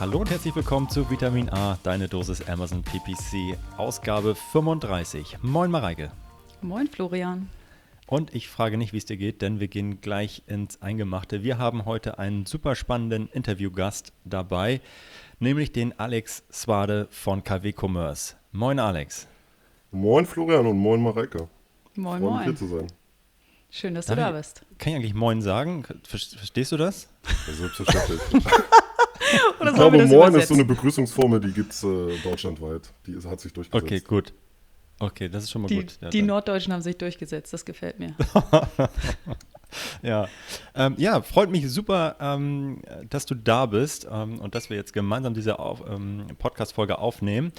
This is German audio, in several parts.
Hallo und herzlich willkommen zu Vitamin A, deine Dosis Amazon PPC, Ausgabe 35. Moin Mareike. Moin Florian. Und ich frage nicht, wie es dir geht, denn wir gehen gleich ins Eingemachte. Wir haben heute einen super spannenden Interviewgast dabei, nämlich den Alex Swade von KW Commerce. Moin Alex. Moin Florian und moin Mareike. Moin, moin. hier zu sein. Schön, dass Darf du da bist. Kann ich eigentlich Moin sagen? Verstehst du das? Ja, selbstverständlich. Oder ich glaube, Moin ist so eine Begrüßungsformel, die gibt es äh, deutschlandweit. Die ist, hat sich durchgesetzt. Okay, gut. Okay, das ist schon mal die, gut. Ja, die dann. Norddeutschen haben sich durchgesetzt, das gefällt mir. ja. Ähm, ja, freut mich super, ähm, dass du da bist ähm, und dass wir jetzt gemeinsam diese auf, ähm, Podcast-Folge aufnehmen.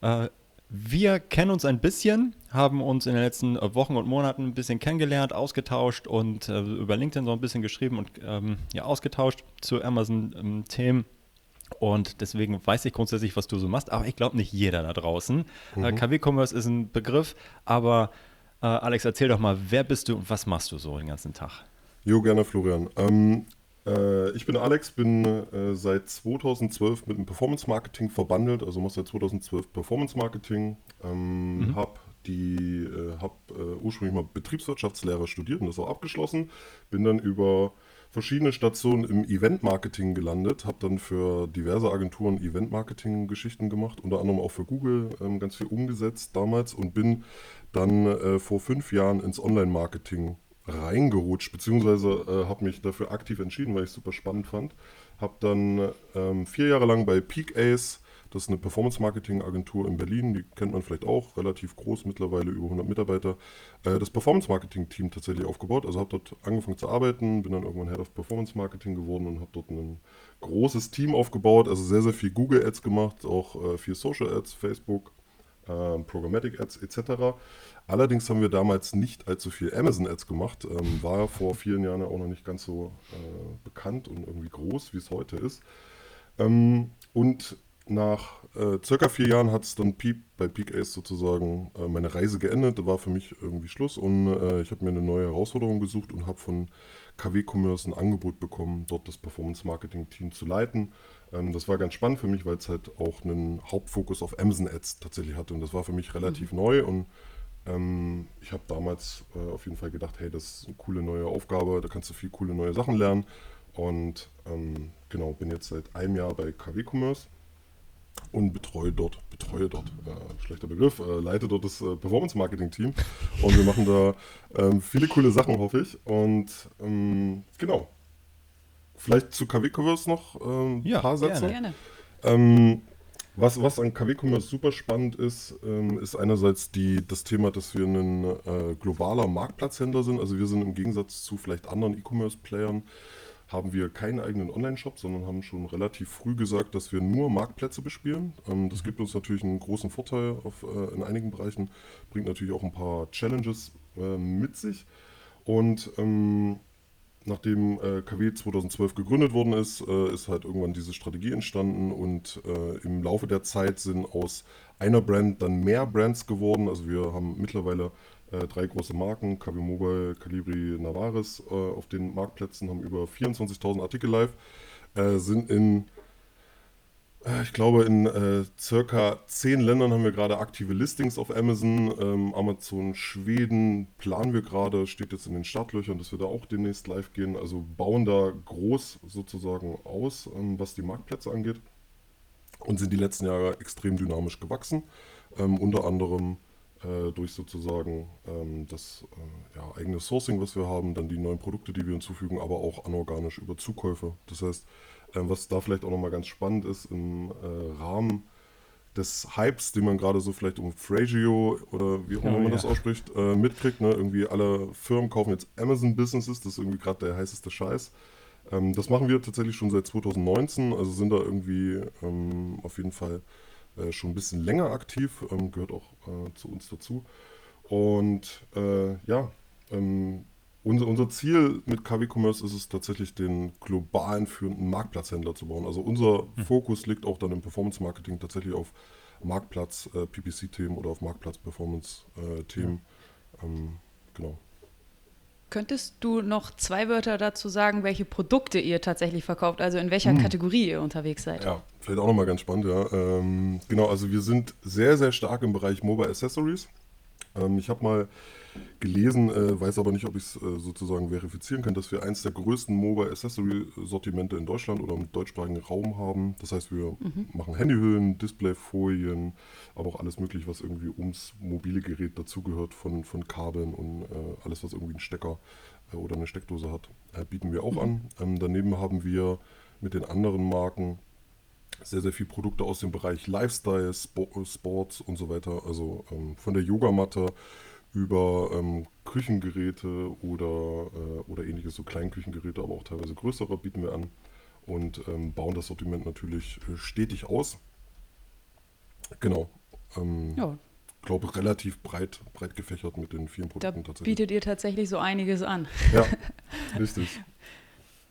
Äh, wir kennen uns ein bisschen, haben uns in den letzten Wochen und Monaten ein bisschen kennengelernt, ausgetauscht und äh, über LinkedIn so ein bisschen geschrieben und ähm, ja, ausgetauscht zu Amazon-Themen. Und deswegen weiß ich grundsätzlich, was du so machst, aber ich glaube nicht jeder da draußen. Äh, mhm. Äh, KW-Commerce ist ein Begriff, aber äh, Alex, erzähl doch mal, wer bist du und was machst du so den ganzen Tag? Jo, gerne, Florian. Ähm, äh, ich bin Alex, bin äh, seit 2012 mit dem Performance Marketing verbandelt, also mache seit 2012 Performance Marketing, ähm, mhm. habe die äh, habe äh, ursprünglich mal Betriebswirtschaftslehre studiert und das auch abgeschlossen. Bin dann über verschiedene Stationen im Event-Marketing gelandet, habe dann für diverse Agenturen Event-Marketing-Geschichten gemacht, unter anderem auch für Google ähm, ganz viel umgesetzt damals und bin dann äh, vor fünf Jahren ins Online-Marketing reingerutscht, beziehungsweise äh, habe mich dafür aktiv entschieden, weil ich es super spannend fand. Habe dann ähm, vier Jahre lang bei Peak Ace, das ist eine Performance-Marketing-Agentur in Berlin, die kennt man vielleicht auch, relativ groß mittlerweile, über 100 Mitarbeiter, äh, das Performance-Marketing-Team tatsächlich aufgebaut. Also habe dort angefangen zu arbeiten, bin dann irgendwann Head of Performance-Marketing geworden und habe dort ein großes Team aufgebaut, also sehr, sehr viel Google-Ads gemacht, auch äh, viel Social-Ads, Facebook, äh, Programmatic-Ads etc. Allerdings haben wir damals nicht allzu viel Amazon-Ads gemacht. Ähm, war vor vielen Jahren ja auch noch nicht ganz so äh, bekannt und irgendwie groß, wie es heute ist. Ähm, und nach äh, circa vier Jahren hat es dann Peep, bei Peak Ace sozusagen äh, meine Reise geendet. Da war für mich irgendwie Schluss und äh, ich habe mir eine neue Herausforderung gesucht und habe von KW Commerce ein Angebot bekommen, dort das Performance Marketing Team zu leiten. Ähm, das war ganz spannend für mich, weil es halt auch einen Hauptfokus auf Amazon Ads tatsächlich hatte und das war für mich relativ mhm. neu und ähm, ich habe damals äh, auf jeden Fall gedacht, hey, das ist eine coole neue Aufgabe, da kannst du viel coole neue Sachen lernen. Und ähm, genau, bin jetzt seit einem Jahr bei KW Commerce und betreue dort, betreue dort, äh, schlechter Begriff, äh, leite dort das äh, Performance Marketing Team. Und wir machen da ähm, viele coole Sachen, hoffe ich. Und ähm, genau. Vielleicht zu KW Commerce noch ein ähm, ja, paar Sätze. Gerne. Ähm, was, was an KW-Commerce super spannend ist, ähm, ist einerseits die, das Thema, dass wir ein äh, globaler Marktplatzhändler sind. Also wir sind im Gegensatz zu vielleicht anderen E-Commerce-Playern, haben wir keinen eigenen Online-Shop, sondern haben schon relativ früh gesagt, dass wir nur Marktplätze bespielen. Ähm, das gibt uns natürlich einen großen Vorteil auf, äh, in einigen Bereichen, bringt natürlich auch ein paar Challenges äh, mit sich. Und ähm, nachdem äh, KW 2012 gegründet worden ist, äh, ist halt irgendwann diese Strategie entstanden und äh, im Laufe der Zeit sind aus einer Brand dann mehr Brands geworden. Also wir haben mittlerweile äh, drei große Marken, KW Mobile, Calibri, Navaris äh, auf den Marktplätzen, haben über 24.000 Artikel live, äh, sind in ich glaube, in äh, circa zehn Ländern haben wir gerade aktive Listings auf Amazon. Ähm, Amazon Schweden planen wir gerade, steht jetzt in den Startlöchern, dass wir da auch demnächst live gehen. Also bauen da groß sozusagen aus, ähm, was die Marktplätze angeht. Und sind die letzten Jahre extrem dynamisch gewachsen. Ähm, unter anderem äh, durch sozusagen ähm, das äh, ja, eigene Sourcing, was wir haben, dann die neuen Produkte, die wir hinzufügen, aber auch anorganisch über Zukäufe. Das heißt, was da vielleicht auch nochmal ganz spannend ist, im äh, Rahmen des Hypes, den man gerade so vielleicht um Fragio oder wie auch immer oh, man ja. das ausspricht, äh, mitkriegt. Ne? Irgendwie alle Firmen kaufen jetzt Amazon-Businesses, das ist irgendwie gerade der heißeste Scheiß. Ähm, das machen wir tatsächlich schon seit 2019, also sind da irgendwie ähm, auf jeden Fall äh, schon ein bisschen länger aktiv, ähm, gehört auch äh, zu uns dazu. Und äh, ja, ähm, unser, unser Ziel mit KW Commerce ist es tatsächlich, den globalen führenden Marktplatzhändler zu bauen. Also unser hm. Fokus liegt auch dann im Performance Marketing tatsächlich auf Marktplatz äh, PPC-Themen oder auf Marktplatz Performance-Themen. Äh, ähm, genau. Könntest du noch zwei Wörter dazu sagen, welche Produkte ihr tatsächlich verkauft, also in welcher hm. Kategorie ihr unterwegs seid? Ja, vielleicht auch nochmal ganz spannend, ja. Ähm, genau, also wir sind sehr, sehr stark im Bereich Mobile Accessories. Ähm, ich habe mal gelesen, äh, weiß aber nicht, ob ich es äh, sozusagen verifizieren kann, dass wir eins der größten Mobile Accessory Sortimente in Deutschland oder im deutschsprachigen Raum haben. Das heißt, wir mhm. machen Handyhüllen, Displayfolien, aber auch alles mögliche, was irgendwie ums mobile Gerät dazugehört, von, von Kabeln und äh, alles, was irgendwie einen Stecker äh, oder eine Steckdose hat, äh, bieten wir auch mhm. an. Ähm, daneben haben wir mit den anderen Marken sehr, sehr viele Produkte aus dem Bereich Lifestyle, Sports und so weiter. Also ähm, von der Yogamatte über ähm, Küchengeräte oder, äh, oder ähnliches, so Kleinküchengeräte, aber auch teilweise größere bieten wir an und ähm, bauen das Sortiment natürlich äh, stetig aus. Genau. Ähm, ja. glaube relativ breit, breit gefächert mit den vielen Produkten da tatsächlich. Bietet ihr tatsächlich so einiges an. Ja, richtig.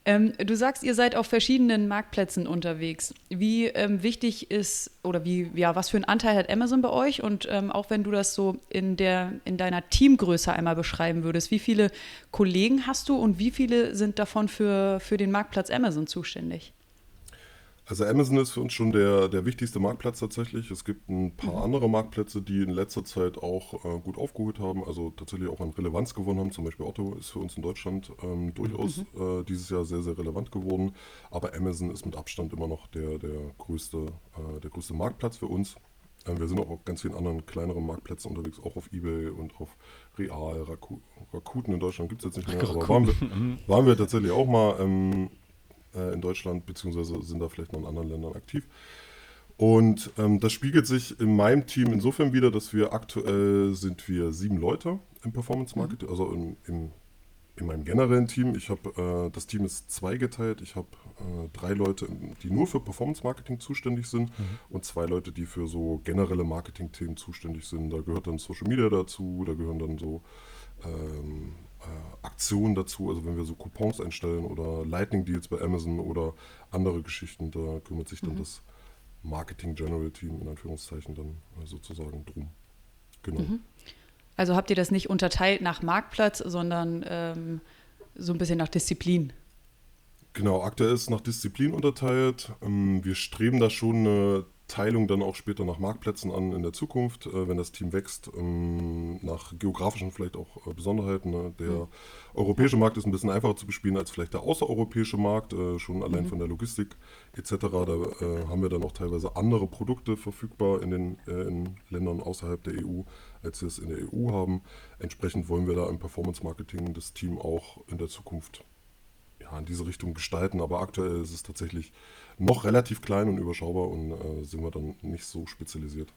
Ähm, du sagst, ihr seid auf verschiedenen Marktplätzen unterwegs. Wie ähm, wichtig ist oder wie, ja, was für einen Anteil hat Amazon bei euch? Und ähm, auch wenn du das so in, der, in deiner Teamgröße einmal beschreiben würdest, wie viele Kollegen hast du und wie viele sind davon für, für den Marktplatz Amazon zuständig? Also Amazon ist für uns schon der, der wichtigste Marktplatz tatsächlich. Es gibt ein paar mhm. andere Marktplätze, die in letzter Zeit auch äh, gut aufgeholt haben, also tatsächlich auch an Relevanz gewonnen haben. Zum Beispiel Otto ist für uns in Deutschland ähm, durchaus mhm. äh, dieses Jahr sehr, sehr relevant geworden. Aber Amazon ist mit Abstand immer noch der, der, größte, äh, der größte Marktplatz für uns. Ähm, wir sind auch auf ganz vielen anderen kleineren Marktplätzen unterwegs, auch auf Ebay und auf Real, Raku Rakuten in Deutschland gibt es jetzt nicht mehr, aber waren wir, mhm. waren wir tatsächlich auch mal. Ähm, äh, in Deutschland, beziehungsweise sind da vielleicht noch in anderen Ländern aktiv. Und ähm, das spiegelt sich in meinem Team insofern wieder, dass wir aktuell sind wir sieben Leute im Performance Marketing, mhm. also im, im, in meinem generellen Team. Ich habe äh, das Team ist zweigeteilt. Ich habe äh, drei Leute, die nur für Performance Marketing zuständig sind mhm. und zwei Leute, die für so generelle Marketing-Themen zuständig sind. Da gehört dann Social Media dazu, da gehören dann so ähm, äh, Aktionen dazu, also wenn wir so Coupons einstellen oder Lightning Deals bei Amazon oder andere Geschichten, da kümmert sich dann mhm. das Marketing General Team in Anführungszeichen dann äh, sozusagen drum. Genau. Mhm. Also habt ihr das nicht unterteilt nach Marktplatz, sondern ähm, so ein bisschen nach Disziplin? Genau, aktuell ist nach Disziplin unterteilt. Ähm, wir streben da schon eine Teilung dann auch später nach Marktplätzen an in der Zukunft, äh, wenn das Team wächst, ähm, nach geografischen vielleicht auch äh, Besonderheiten. Ne? Der mhm. europäische Markt ist ein bisschen einfacher zu bespielen als vielleicht der außereuropäische Markt, äh, schon allein mhm. von der Logistik etc. Da äh, haben wir dann auch teilweise andere Produkte verfügbar in den äh, in Ländern außerhalb der EU, als wir es in der EU haben. Entsprechend wollen wir da im Performance Marketing das Team auch in der Zukunft ja, in diese Richtung gestalten. Aber aktuell ist es tatsächlich noch relativ klein und überschaubar und äh, sind wir dann nicht so spezialisiert.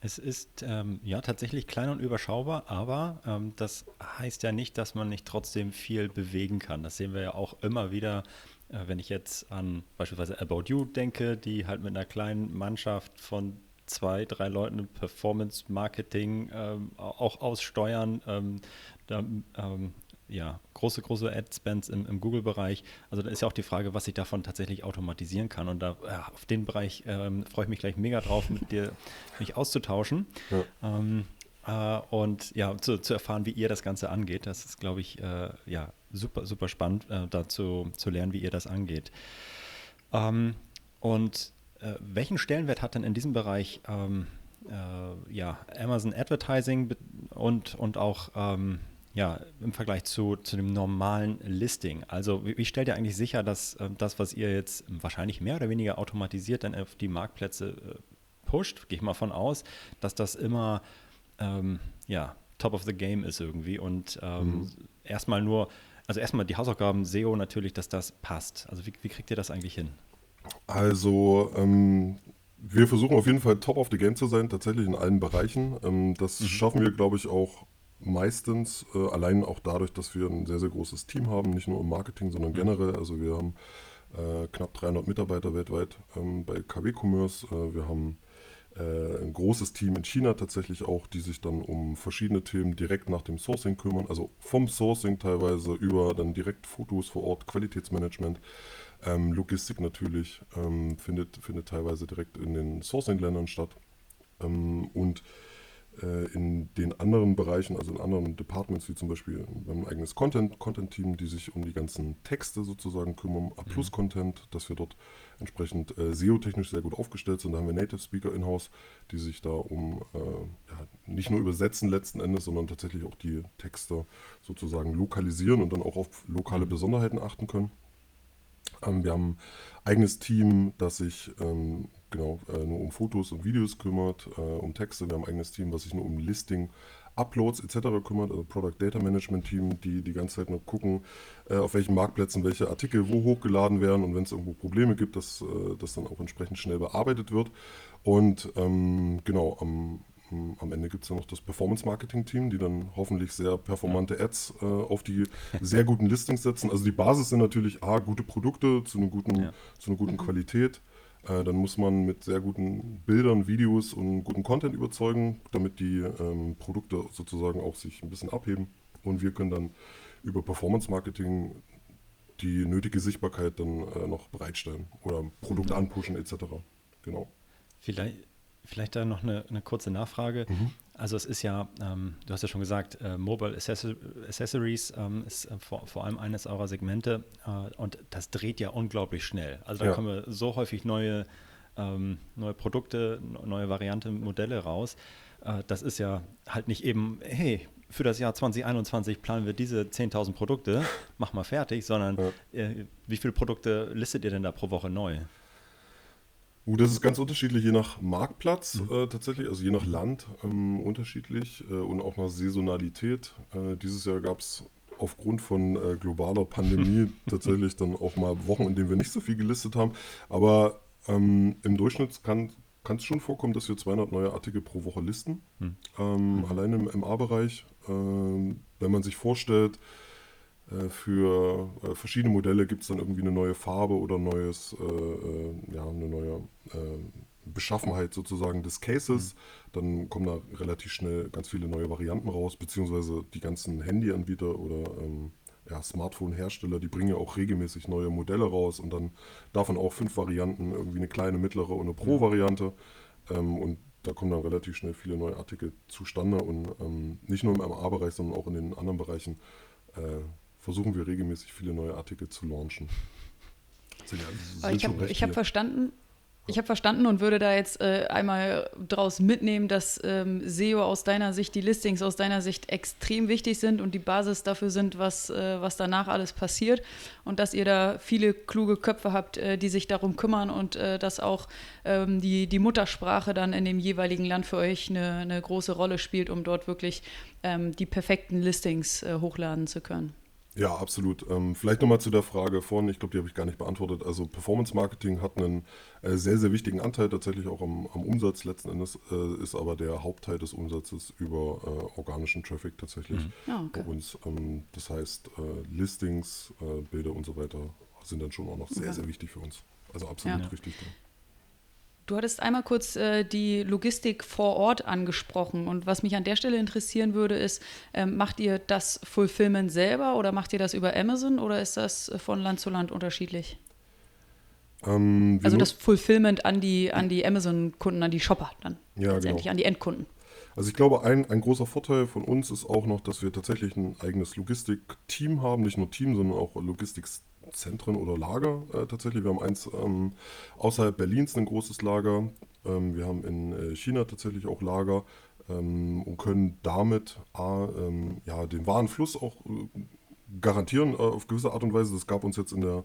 Es ist ähm, ja tatsächlich klein und überschaubar, aber ähm, das heißt ja nicht, dass man nicht trotzdem viel bewegen kann. Das sehen wir ja auch immer wieder, äh, wenn ich jetzt an beispielsweise About You denke, die halt mit einer kleinen Mannschaft von zwei, drei Leuten Performance Marketing ähm, auch aussteuern. Ähm, da, ähm, ja, große, große Ad-Spends im, im Google-Bereich. Also da ist ja auch die Frage, was ich davon tatsächlich automatisieren kann. Und da ja, auf den Bereich ähm, freue ich mich gleich mega drauf, mit dir mich auszutauschen. Ja. Ähm, äh, und ja, zu, zu, erfahren, wie ihr das Ganze angeht. Das ist, glaube ich, äh, ja, super, super spannend, äh, dazu zu lernen, wie ihr das angeht. Ähm, und äh, welchen Stellenwert hat denn in diesem Bereich ähm, äh, ja, Amazon Advertising und, und auch ähm, ja, im Vergleich zu, zu dem normalen Listing? Also wie, wie stellt ihr eigentlich sicher, dass äh, das, was ihr jetzt wahrscheinlich mehr oder weniger automatisiert dann auf die Marktplätze äh, pusht, gehe ich mal von aus, dass das immer ähm, ja, top of the game ist irgendwie und ähm, mhm. erstmal nur, also erstmal die Hausaufgaben SEO natürlich, dass das passt. Also wie, wie kriegt ihr das eigentlich hin? Also ähm, wir versuchen auf jeden Fall top of the game zu sein, tatsächlich in allen Bereichen. Ähm, das mhm. schaffen wir, glaube ich, auch meistens, äh, allein auch dadurch, dass wir ein sehr, sehr großes Team haben, nicht nur im Marketing, sondern mhm. generell. Also wir haben äh, knapp 300 Mitarbeiter weltweit ähm, bei KW Commerce. Äh, wir haben äh, ein großes Team in China tatsächlich auch, die sich dann um verschiedene Themen direkt nach dem Sourcing kümmern. Also vom Sourcing teilweise über dann direkt Fotos vor Ort, Qualitätsmanagement. Ähm, Logistik natürlich ähm, findet, findet teilweise direkt in den Sourcing-Ländern statt. Ähm, und in den anderen Bereichen, also in anderen Departments, wie zum Beispiel ein eigenes Content, Content-Team, die sich um die ganzen Texte sozusagen kümmern, A-Plus-Content, mhm. dass wir dort entsprechend äh, SEO-technisch sehr gut aufgestellt sind. Da haben wir Native Speaker in-house, die sich da um äh, ja, nicht nur übersetzen letzten Endes, sondern tatsächlich auch die Texte sozusagen lokalisieren und dann auch auf lokale. Besonderheiten achten können. Ähm, wir haben ein eigenes Team, das sich ähm, genau äh, nur um Fotos und Videos kümmert, äh, um Texte. Wir haben ein eigenes Team, was sich nur um Listing, Uploads etc. kümmert, also Product Data Management Team, die die ganze Zeit nur gucken, äh, auf welchen Marktplätzen welche Artikel wo hochgeladen werden und wenn es irgendwo Probleme gibt, dass äh, das dann auch entsprechend schnell bearbeitet wird. Und ähm, genau, am am Ende gibt es ja noch das Performance-Marketing-Team, die dann hoffentlich sehr performante Ads äh, auf die sehr guten Listings setzen. Also die Basis sind natürlich A, gute Produkte zu, einer guten, ja. zu einer guten mhm. Qualität. Äh, dann muss man mit sehr guten Bildern, Videos und gutem Content überzeugen, damit die ähm, Produkte sozusagen auch sich ein bisschen abheben. Und wir können dann über Performance-Marketing die nötige Sichtbarkeit dann äh, noch bereitstellen oder Produkt mhm. anpushen etc. Genau. Vielleicht, Vielleicht da noch eine, eine kurze Nachfrage. Mhm. Also es ist ja, ähm, du hast ja schon gesagt, äh, Mobile Accessories ähm, ist äh, vor, vor, allem eines eurer Segmente äh, und das dreht ja unglaublich schnell. Also da ja. kommen so häufig neue, ähm, neue Produkte, neue Variante, Modelle raus. Äh, das ist ja halt nicht eben, hey, für das Jahr 2021 planen wir diese 10.000 Produkte, mach mal fertig, sondern ja. Äh, wie viele Produkte listet ihr denn da pro Woche neu? Uh, das ist ganz unterschiedlich, je nach Marktplatz mhm. äh, tatsächlich, also je nach Land ähm, unterschiedlich äh, und auch nach Saisonalität. Äh, dieses Jahr gab es aufgrund von äh, globaler Pandemie tatsächlich dann auch mal Wochen, in denen wir nicht so viel gelistet haben. Aber ähm, im Durchschnitt kann es schon vorkommen, dass wir 200 neue Artikel pro Woche listen. Mhm. Ähm, mhm. Allein im, im A-Bereich. Ähm, wenn man sich vorstellt, für äh, verschiedene Modelle gibt es dann irgendwie eine neue Farbe oder neues, äh, ja, eine neue Beschaffenheit sozusagen des Cases. Mhm. Dann kommen da relativ schnell ganz viele neue Varianten raus, beziehungsweise die ganzen Handyanbieter oder ähm, ja, Smartphone-Hersteller, die bringen ja auch regelmäßig neue Modelle raus und dann davon auch fünf Varianten, irgendwie eine kleine, mittlere und eine Pro-Variante. Ähm, und da kommen dann relativ schnell viele neue Artikel zustande und ähm, nicht nur im MA-Bereich, sondern auch in den anderen Bereichen äh, versuchen wir regelmäßig viele neue Artikel zu launchen. Ja, ich habe hab verstanden, ich habe verstanden und würde da jetzt äh, einmal draus mitnehmen, dass ähm, SEO aus deiner Sicht, die Listings aus deiner Sicht extrem wichtig sind und die Basis dafür sind, was, äh, was danach alles passiert. Und dass ihr da viele kluge Köpfe habt, äh, die sich darum kümmern und äh, dass auch ähm, die, die Muttersprache dann in dem jeweiligen Land für euch eine, eine große Rolle spielt, um dort wirklich ähm, die perfekten Listings äh, hochladen zu können. Ja, absolut. Ähm, vielleicht nochmal zu der Frage vorhin, ich glaube, die habe ich gar nicht beantwortet. Also Performance Marketing hat einen äh, sehr, sehr wichtigen Anteil tatsächlich auch am, am Umsatz letzten Endes, äh, ist aber der Hauptteil des Umsatzes über äh, organischen Traffic tatsächlich mhm. oh, okay. bei uns. Ähm, das heißt, äh, Listings, äh, Bilder und so weiter sind dann schon auch noch sehr, okay. sehr wichtig für uns. Also absolut ja. richtig. Ja. Du hattest einmal kurz äh, die Logistik vor Ort angesprochen und was mich an der Stelle interessieren würde, ist, ähm, macht ihr das Fulfillment selber oder macht ihr das über Amazon oder ist das von Land zu Land unterschiedlich? Ähm, also das Fulfillment an die, an die Amazon-Kunden, an die Shopper dann ja, letztendlich, genau. an die Endkunden. Also ich glaube, ein, ein großer Vorteil von uns ist auch noch, dass wir tatsächlich ein eigenes Logistik-Team haben, nicht nur Team, sondern auch Logistik-Team. Zentren oder Lager äh, tatsächlich. Wir haben eins ähm, außerhalb Berlins, ein großes Lager. Ähm, wir haben in äh, China tatsächlich auch Lager ähm, und können damit A, ähm, ja, den Warenfluss auch äh, garantieren äh, auf gewisse Art und Weise. Das gab uns jetzt in der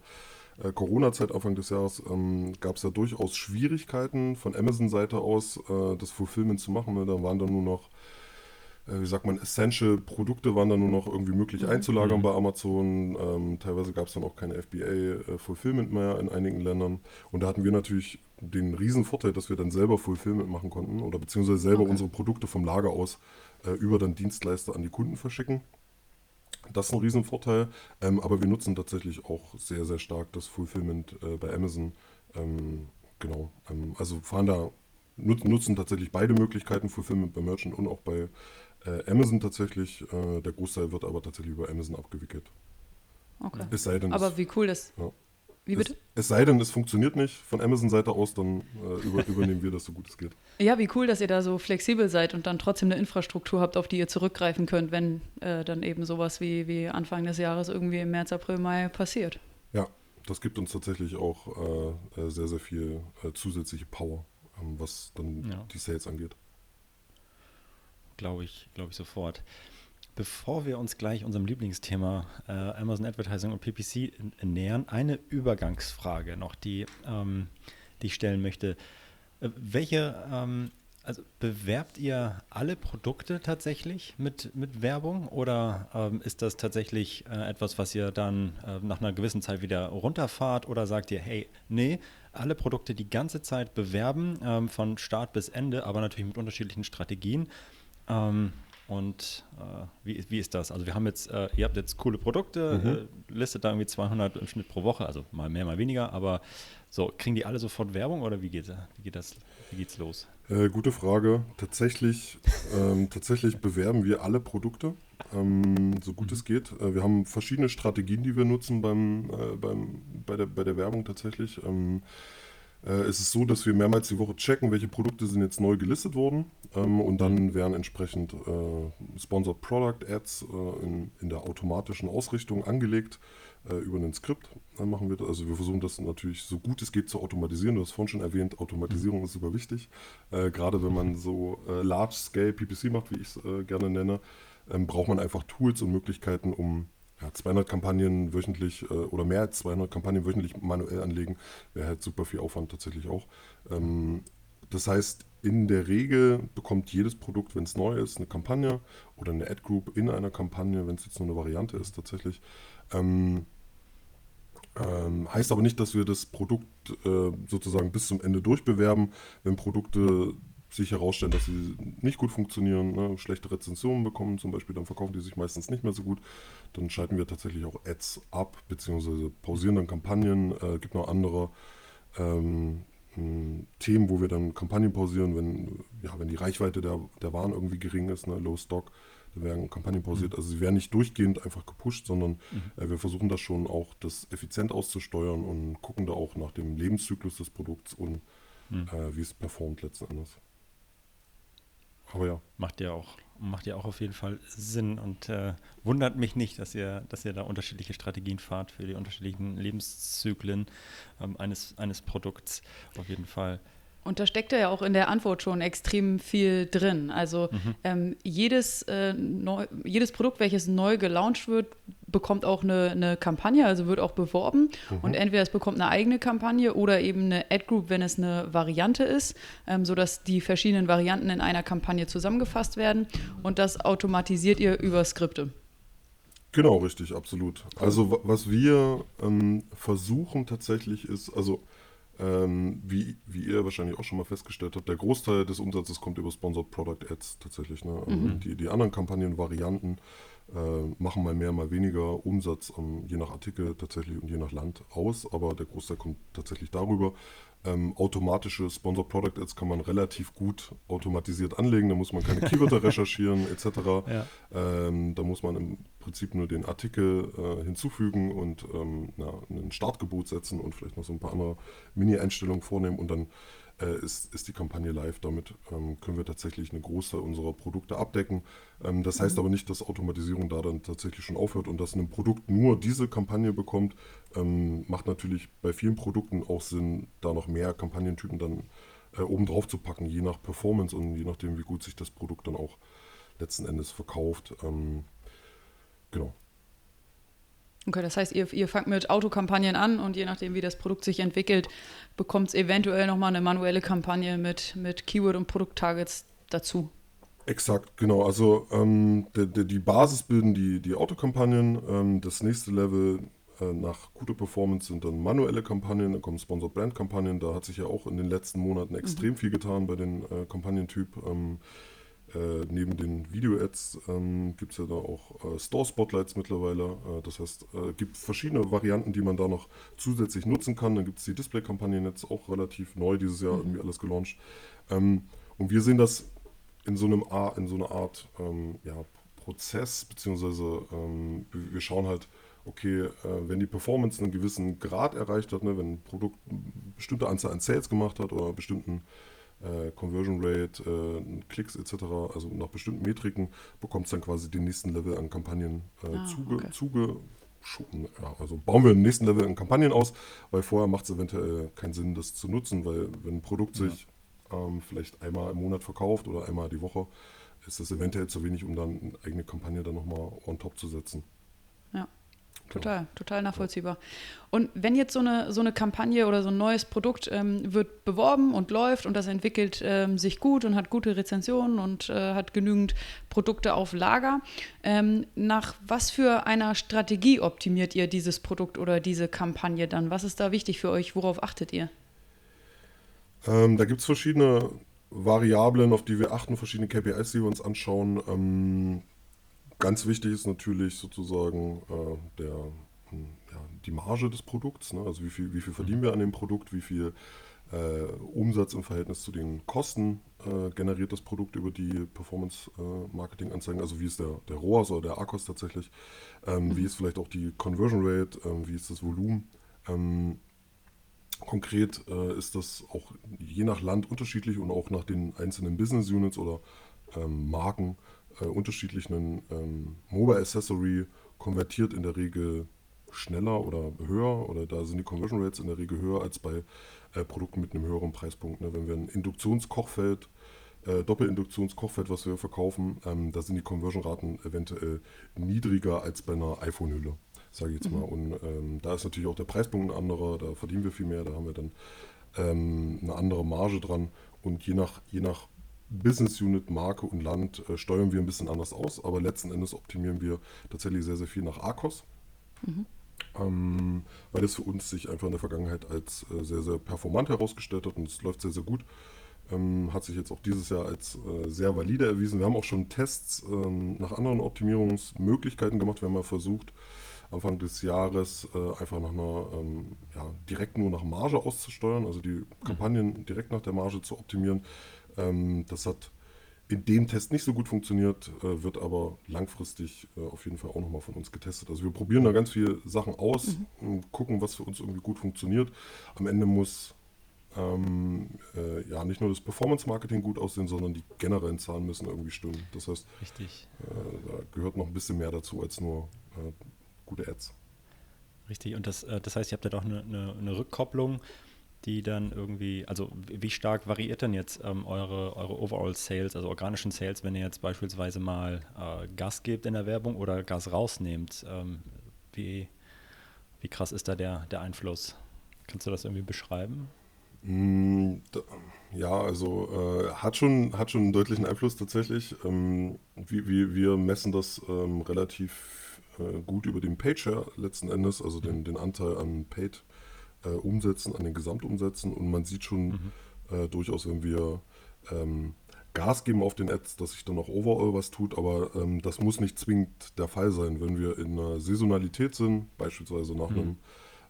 äh, Corona-Zeit Anfang des Jahres ähm, gab es ja durchaus Schwierigkeiten von Amazon-Seite aus, äh, das Fulfillment zu machen. Ne? Da waren dann nur noch wie sagt man, Essential-Produkte waren dann nur noch irgendwie möglich mhm. einzulagern mhm. bei Amazon. Ähm, teilweise gab es dann auch keine FBA-Fulfillment äh, mehr in einigen Ländern. Und da hatten wir natürlich den riesen Vorteil, dass wir dann selber Fulfillment machen konnten oder beziehungsweise selber okay. unsere Produkte vom Lager aus äh, über dann Dienstleister an die Kunden verschicken. Das ist ein Riesenvorteil, ähm, aber wir nutzen tatsächlich auch sehr, sehr stark das Fulfillment äh, bei Amazon. Ähm, genau, ähm, also fahren da, nut, nutzen tatsächlich beide Möglichkeiten, Fulfillment bei Merchant und auch bei äh, Amazon tatsächlich. Äh, der Großteil wird aber tatsächlich über Amazon abgewickelt. Okay. Es sei denn, Aber es, wie cool das. Ja. Wie bitte? Es, es sei denn, es funktioniert nicht von Amazon-Seite aus, dann äh, über, übernehmen wir das so gut es geht. Ja, wie cool, dass ihr da so flexibel seid und dann trotzdem eine Infrastruktur habt, auf die ihr zurückgreifen könnt, wenn äh, dann eben sowas wie, wie Anfang des Jahres irgendwie im März, April, Mai passiert. Ja, das gibt uns tatsächlich auch äh, äh sehr, sehr viel äh, zusätzliche Power, ähm, was dann Ja. die Sales angeht. Glaube ich, glaube ich sofort. Bevor wir uns gleich unserem Lieblingsthema äh, Amazon Advertising und PPC nähern, eine Übergangsfrage noch, die, ähm, die ich stellen möchte. Äh, welche, ähm, also bewerbt ihr alle Produkte tatsächlich mit, mit Werbung oder ähm, ist das tatsächlich äh, etwas, was ihr dann äh, nach einer gewissen Zeit wieder runterfahrt oder sagt ihr, hey, nee, alle Produkte die ganze Zeit bewerben, ähm, von Start bis Ende, aber natürlich mit unterschiedlichen Strategien? Ähm, und äh, wie, wie ist das? Also wir haben jetzt, äh, ihr habt jetzt coole Produkte, äh, listet da irgendwie 200 im Schnitt pro Woche, also mal mehr, mal weniger, aber so, kriegen die alle sofort Werbung oder wie geht, wie geht das, wie geht's los? Äh, gute Frage. Tatsächlich, ähm, tatsächlich bewerben wir alle Produkte, ähm, so gut es geht. Äh, wir haben verschiedene Strategien, die wir nutzen beim, äh, beim, bei, der, bei der Werbung tatsächlich. Ähm, äh, es ist so, dass wir mehrmals die Woche checken, welche Produkte sind jetzt neu gelistet worden ähm, und dann werden entsprechend äh, Sponsored Product Ads äh, in, in der automatischen Ausrichtung angelegt äh, über ein Skript. Dann machen wir das. Also wir versuchen das natürlich so gut es geht zu automatisieren. Du hast vorhin schon erwähnt, Automatisierung ist super wichtig. Äh, gerade wenn man so äh, Large-Scale PPC macht, wie ich es äh, gerne nenne, ähm, braucht man einfach Tools und Möglichkeiten, um ja, 200 Kampagnen wöchentlich äh, oder mehr als 200 Kampagnen wöchentlich manuell anlegen, wäre halt super viel Aufwand tatsächlich auch. Ähm, das heißt, in der Regel bekommt jedes Produkt, wenn es neu ist, eine Kampagne oder eine Ad-Group in einer Kampagne, wenn es jetzt nur eine Variante ist tatsächlich. Ähm, ähm, heißt aber nicht, dass wir das Produkt äh, sozusagen bis zum Ende durchbewerben. Wenn Produkte sich herausstellen, dass sie nicht gut funktionieren, ne, schlechte Rezensionen bekommen zum Beispiel, dann verkaufen die sich meistens nicht mehr so gut. Dann schalten wir tatsächlich auch Ads ab, beziehungsweise pausieren dann Kampagnen. Äh, gibt noch andere ähm, Themen, wo wir dann Kampagnen pausieren, wenn, ja, wenn die Reichweite der, der Waren irgendwie gering ist, ne, Low Stock, da werden Kampagnen pausiert. Also sie werden nicht durchgehend einfach gepusht, sondern äh, wir versuchen das schon auch, das effizient auszusteuern und gucken da auch nach dem Lebenszyklus des Produkts und äh, wie es performt letzten Endes. Aber ja, Macht ja auch, macht ja auch auf jeden Fall Sinn und äh, wundert mich nicht, dass ihr, dass ihr da unterschiedliche Strategien fahrt für die unterschiedlichen Lebenszyklen ähm, eines, eines Produkts. Auf jeden Fall. Und da steckt ja auch in der Antwort schon extrem viel drin. Also ähm, jedes, äh, neu, jedes Produkt, welches neu gelauncht wird, bekommt auch eine, eine Kampagne, also wird auch beworben. Und entweder es bekommt eine eigene Kampagne oder eben eine Ad-Group, wenn es eine Variante ist, ähm, sodass die verschiedenen Varianten in einer Kampagne zusammengefasst werden. Und das automatisiert ihr über Skripte. Genau, richtig, absolut. Also wa- was wir ähm, versuchen tatsächlich ist, also ähm, wie, wie ihr wahrscheinlich auch schon mal festgestellt habt, der Großteil des Umsatzes kommt über Sponsored Product Ads tatsächlich. Ne? Ähm, die, die anderen Kampagnenvarianten machen mal mehr, mal weniger Umsatz, ähm, je nach Artikel tatsächlich und je nach Land aus, aber der Großteil kommt tatsächlich darüber. Ähm, automatische Sponsored Product Ads kann man relativ gut automatisiert anlegen, da muss man keine Keywörter recherchieren etc. Ja. Ähm, da muss man im Prinzip nur den Artikel äh, hinzufügen und ähm, na, ein Startgebot setzen und vielleicht noch so ein paar andere Mini-Einstellungen vornehmen und dann äh, ist, ist die Kampagne live. Damit ähm, können wir tatsächlich eine Großteil unserer Produkte abdecken. Ähm, das heißt aber nicht, dass Automatisierung da dann tatsächlich schon aufhört und dass ein Produkt nur diese Kampagne bekommt. Ähm, macht natürlich bei vielen Produkten auch Sinn, da noch mehr Kampagnentypen dann äh, oben drauf zu packen, je nach Performance und je nachdem, wie gut sich das Produkt dann auch letzten Endes verkauft. Ähm, genau. Okay, das heißt, ihr, ihr fangt mit Autokampagnen an und je nachdem, wie das Produkt sich entwickelt, bekommt es eventuell nochmal eine manuelle Kampagne mit, mit Keyword- und Produkttargets dazu. Exakt, genau. Also ähm, die, die, die Basis bilden die, die Autokampagnen. Ähm, das nächste Level äh, nach guter Performance sind dann manuelle Kampagnen, dann kommen Sponsored Brand Kampagnen. Da hat sich ja auch in den letzten Monaten extrem viel getan bei den äh, Kampagnentyp. Ähm, äh, neben den Video-Ads ähm, gibt es ja da auch äh, Store-Spotlights mittlerweile. Äh, das heißt, es äh, gibt verschiedene Varianten, die man da noch zusätzlich nutzen kann. Dann gibt es die Display-Kampagnen jetzt auch relativ neu dieses Jahr mhm. irgendwie alles gelauncht. Ähm, und wir sehen das in so, einem in so einer Art ähm, ja, Prozess, beziehungsweise ähm, wir schauen halt, okay, äh, wenn die Performance einen gewissen Grad erreicht hat, ne, wenn ein Produkt eine bestimmte Anzahl an Sales gemacht hat oder bestimmten äh, Conversion Rate, äh, Klicks etc., also nach bestimmten Metriken, bekommt es dann quasi den nächsten Level an Kampagnen äh, ah, zuge, okay. zuge ja, also bauen wir den nächsten Level an Kampagnen aus, weil vorher macht es eventuell keinen Sinn, das zu nutzen, weil wenn ein Produkt ja. sich ähm, vielleicht einmal im Monat verkauft oder einmal die Woche, ist das eventuell zu wenig, um dann eine eigene Kampagne dann nochmal on top zu setzen. Total, total nachvollziehbar. Und wenn jetzt so eine, so eine Kampagne oder so ein neues Produkt ähm, wird beworben und läuft und das entwickelt ähm, sich gut und hat gute Rezensionen und äh, hat genügend Produkte auf Lager, ähm, nach was für einer Strategie optimiert ihr dieses Produkt oder diese Kampagne dann? Was ist da wichtig für euch? Worauf achtet ihr? Ähm, da gibt es verschiedene Variablen, auf die wir achten, verschiedene KPIs, die wir uns anschauen. Ganz wichtig ist natürlich sozusagen äh, der, hm, ja, die Marge des Produkts. Ne? Also wie viel, wie viel verdienen wir an dem Produkt, wie viel äh, Umsatz im Verhältnis zu den Kosten äh, generiert das Produkt über die Performance-Marketing-Anzeigen. also wie ist der, der ROAS oder der ARCOS tatsächlich, ähm, mhm. wie ist vielleicht auch die Conversion Rate, ähm, wie ist das Volumen. Ähm, konkret äh, ist das auch je nach Land unterschiedlich und auch nach den einzelnen Business Units oder ähm, Marken äh, unterschiedlichen ähm, Mobile Accessory konvertiert in der Regel schneller oder höher oder da sind die Conversion Rates in der Regel höher als bei äh, Produkten mit einem höheren Preispunkt. Ne? Wenn wir ein Induktionskochfeld, äh, Doppelinduktionskochfeld, was wir verkaufen, ähm, da sind die Conversion-Raten eventuell niedriger als bei einer iPhone-Hülle, sage ich jetzt mhm. mal. Und ähm, da ist natürlich auch der Preispunkt ein anderer, da verdienen wir viel mehr, da haben wir dann ähm, eine andere Marge dran und je nach, je nach Business Unit, Marke und Land äh, steuern wir ein bisschen anders aus, aber letzten Endes optimieren wir tatsächlich sehr, sehr viel nach ARCOS. Mhm. Ähm, weil es für uns sich einfach in der Vergangenheit als äh, sehr, sehr performant herausgestellt hat und es läuft sehr, sehr gut. Ähm, hat sich jetzt auch dieses Jahr als äh, sehr valide erwiesen. Wir haben auch schon Tests ähm, nach anderen Optimierungsmöglichkeiten gemacht. Wir haben mal versucht, Anfang des Jahres äh, einfach nach einer, ähm, ja, direkt nur nach Marge auszusteuern, also die mhm. Kampagnen direkt nach der Marge zu optimieren. Ähm, das hat in dem Test nicht so gut funktioniert, äh, wird aber langfristig äh, auf jeden Fall auch nochmal von uns getestet. Also wir probieren da ganz viele Sachen aus mhm. und gucken, was für uns irgendwie gut funktioniert. Am Ende muss ähm, äh, ja nicht nur das Performance-Marketing gut aussehen, sondern die generellen Zahlen müssen irgendwie stimmen. Das heißt, Richtig. Äh, da gehört noch ein bisschen mehr dazu als nur äh, gute Ads. Richtig, und das, äh, das heißt, ihr habt ja doch eine, eine, eine Rückkopplung die dann irgendwie, also wie stark variiert denn jetzt ähm, eure, eure Overall Sales, also organischen Sales, wenn ihr jetzt beispielsweise mal äh, Gas gebt in der Werbung oder Gas rausnehmt? Ähm, wie, wie krass ist da der, der Einfluss? Kannst du das irgendwie beschreiben? Mm, ja, also äh, hat, schon, hat schon einen deutlichen Einfluss tatsächlich. Ähm, wie, wie, wir messen das ähm, relativ äh, gut über den Page letzten Endes, also den, den Anteil an Paid äh, Umsätzen, an den Gesamtumsätzen. Und man sieht schon mhm. äh, durchaus, wenn wir ähm, Gas geben auf den Ads, dass sich dann auch overall was tut, aber ähm, das muss nicht zwingend der Fall sein. Wenn wir in einer Saisonalität sind, beispielsweise nach mhm. einem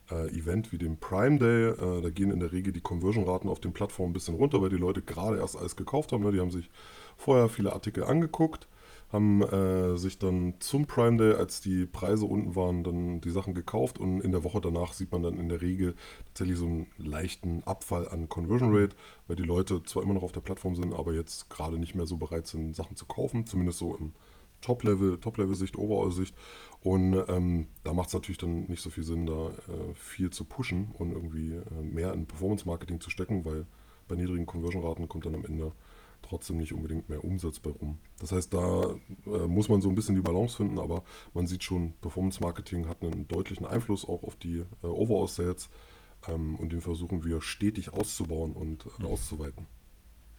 äh, Event wie dem Prime Day, äh, da gehen in der Regel die Conversion-Raten auf den Plattformen ein bisschen runter, weil die Leute gerade erst alles gekauft haben. Ne? Die haben sich vorher viele Artikel angeguckt haben äh, sich dann zum Prime Day, als die Preise unten waren, dann die Sachen gekauft und in der Woche danach sieht man dann in der Regel tatsächlich so einen leichten Abfall an Conversion Rate, weil die Leute zwar immer noch auf der Plattform sind, aber jetzt gerade nicht mehr so bereit sind, Sachen zu kaufen, zumindest so im Top-Level, Top-Level-Sicht, Overall-Sicht. Und ähm, da macht es natürlich dann nicht so viel Sinn, da äh, viel zu pushen und irgendwie äh, mehr in Performance-Marketing zu stecken, weil bei niedrigen Conversion-Raten kommt dann am Ende trotzdem nicht unbedingt mehr Umsatz bei rum. Das heißt, da äh, muss man so ein bisschen die Balance finden, aber man sieht schon, Performance Marketing hat einen deutlichen Einfluss auch auf die äh, Overall Sales ähm, und den versuchen wir stetig auszubauen und äh, auszuweiten.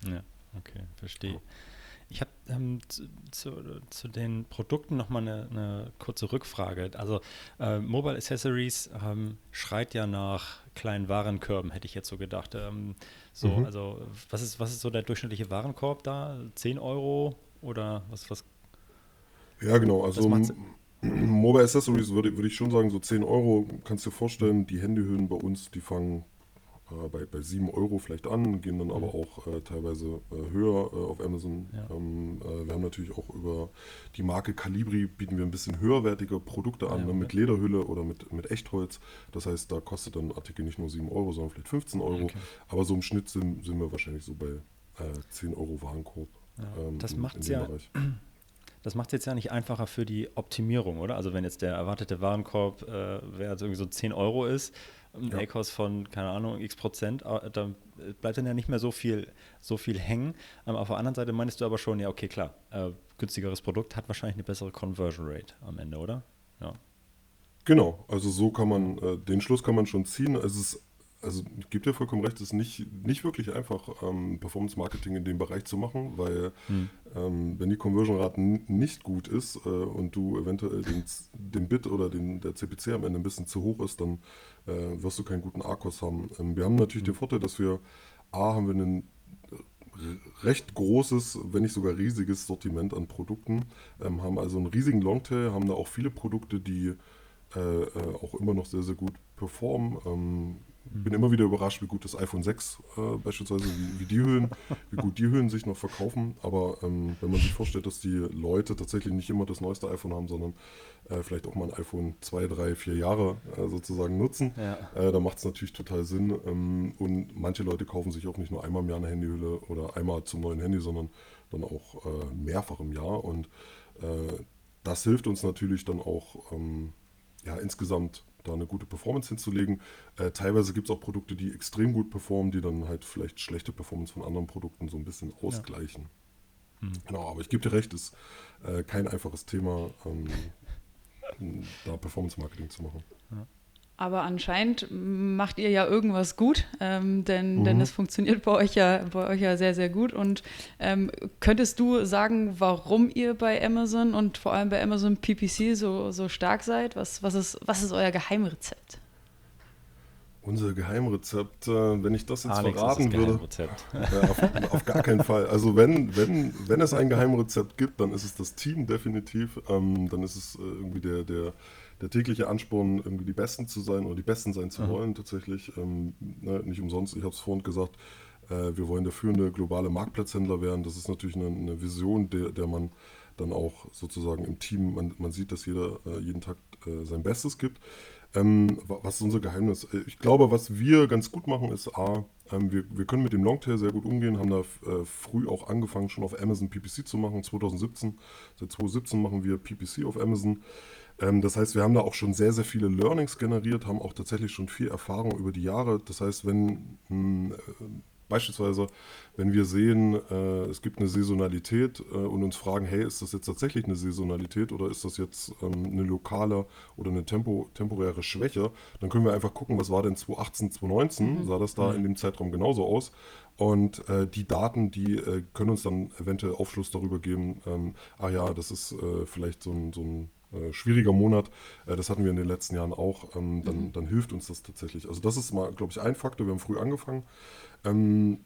Ja, okay, verstehe. Ich habe ähm, zu, zu, zu, den Produkten nochmal eine, eine kurze Rückfrage. Also äh, Mobile Accessories ähm, schreit ja nach kleinen Warenkörben, hätte ich jetzt so gedacht. Ähm, so, mhm. also was ist, was ist so der durchschnittliche Warenkorb da? 10 Euro Oder was, was? Ja, genau. Also Mobile Accessories würde, würde ich schon sagen, so 10 Euro. Kannst du dir vorstellen, die Handyhüllen bei uns, die fangen äh, bei, bei 7 Euro vielleicht an, gehen dann aber auch äh, teilweise äh, höher äh, auf Amazon. Ja. Ähm, äh, wir haben natürlich auch über die Marke Calibri bieten wir ein bisschen höherwertige Produkte an, ja, ne, okay. mit Lederhülle oder mit, mit Echtholz. Das heißt, da kostet dann ein Artikel nicht nur 7 Euro, sondern vielleicht 15 Euro. Okay. Aber so im Schnitt sind, sind wir wahrscheinlich so bei 10 Euro Warenkorb. Ja, ähm, das macht es ja. Bereich. Das macht es jetzt ja nicht einfacher für die Optimierung, oder? Also wenn jetzt der erwartete Warenkorb, äh, wer also irgendwie so 10 Euro ist, ein ja. A-Kost von, keine Ahnung, x Prozent, äh, da bleibt dann ja nicht mehr so viel, so viel hängen. Ähm, auf der anderen Seite meinst du aber schon, ja, okay, klar, äh, günstigeres Produkt hat wahrscheinlich eine bessere Conversion Rate am Ende, oder? Ja. Genau, also so kann man, äh, den Schluss kann man schon ziehen. Es ist also ich gebe dir vollkommen recht, es ist nicht, nicht wirklich einfach, ähm, Performance Marketing in dem Bereich zu machen, weil hm. ähm, wenn die Conversion-Rate nicht gut ist äh, und du eventuell den, den Bit oder den, der CPC am Ende ein bisschen zu hoch ist, dann äh, wirst du keinen guten Akkus haben. Ähm, wir haben natürlich hm. den Vorteil, dass wir A, haben wir ein recht großes, wenn nicht sogar riesiges Sortiment an Produkten, ähm, haben also einen riesigen Longtail, haben da auch viele Produkte, die äh, äh auch immer noch sehr, sehr gut performen. Ähm, bin immer wieder überrascht, wie gut das iPhone 6 äh, beispielsweise, wie, wie, die Höhen, wie gut die Höhen sich noch verkaufen. Aber ähm, wenn man sich vorstellt, dass die Leute tatsächlich nicht immer das neueste iPhone haben, sondern äh, vielleicht auch mal ein iPhone 2, 3, 4 Jahre äh, sozusagen nutzen, ja. Äh, dann macht es natürlich total Sinn. Ähm, und manche Leute kaufen sich auch nicht nur einmal im Jahr eine Handyhülle oder einmal zum neuen Handy, sondern dann auch äh, mehrfach im Jahr. Und äh, das hilft uns natürlich dann auch ähm, ja, insgesamt da eine gute Performance hinzulegen. Äh, teilweise gibt es auch Produkte, die extrem gut performen, die dann halt vielleicht schlechte Performance von anderen Produkten so ein bisschen ausgleichen. Ja. Hm. Genau, aber ich gebe dir recht, ist äh, kein einfaches Thema, ähm, da Performance Marketing zu machen. Ja. Aber anscheinend macht ihr ja irgendwas gut, ähm, denn, mhm. denn es funktioniert bei euch ja, bei euch ja sehr, sehr gut. Und ähm, könntest du sagen, warum ihr bei Amazon und vor allem bei Amazon PPC so, so stark seid? Was, was, ist, was ist euer Geheimrezept? Unser Geheimrezept, äh, wenn ich das jetzt Alex verraten würde. Äh, auf, auf, gar keinen Fall. Also wenn, wenn, wenn es ein Geheimrezept gibt, dann ist es das Team definitiv. Ähm, dann ist es äh, irgendwie der, der der tägliche Ansporn, irgendwie die Besten zu sein oder die Besten sein zu mhm. wollen, tatsächlich. Ähm, ne, nicht umsonst, ich habe es vorhin gesagt, äh, wir wollen der führende globale Marktplatzhändler werden. Das ist natürlich eine, eine Vision, der, der man dann auch sozusagen im Team, man, man sieht, dass jeder äh, jeden Tag äh, sein Bestes gibt. Ähm, was ist unser Geheimnis? Äh, ich glaube, was wir ganz gut machen, ist A, ähm, wir, wir können mit dem Longtail sehr gut umgehen, haben da äh, früh auch angefangen, schon auf Amazon PPC zu machen, 2017. Seit 2017 machen wir PPC auf Amazon. Ähm, das heißt, wir haben da auch schon sehr, sehr viele Learnings generiert, haben auch tatsächlich schon viel Erfahrung über die Jahre. Das heißt, wenn mh, hm, äh, beispielsweise, wenn wir sehen, äh, es gibt eine Saisonalität äh, und uns fragen, hey, ist das jetzt tatsächlich eine Saisonalität oder ist das jetzt ähm, eine lokale oder eine tempo, temporäre Schwäche, dann können wir einfach gucken, was war denn 2018, 2019, mhm. sah das da mhm. in dem Zeitraum genauso aus. Und äh, die Daten, die äh, können uns dann eventuell Aufschluss darüber geben, ähm, ah ja, das ist äh, vielleicht so ein, so ein äh, schwieriger Monat. Äh, das hatten wir in den letzten Jahren auch. Ähm, dann, mhm. dann, hilft uns das tatsächlich. Also das ist mal, glaube ich, ein Faktor. Wir haben früh angefangen. Ähm,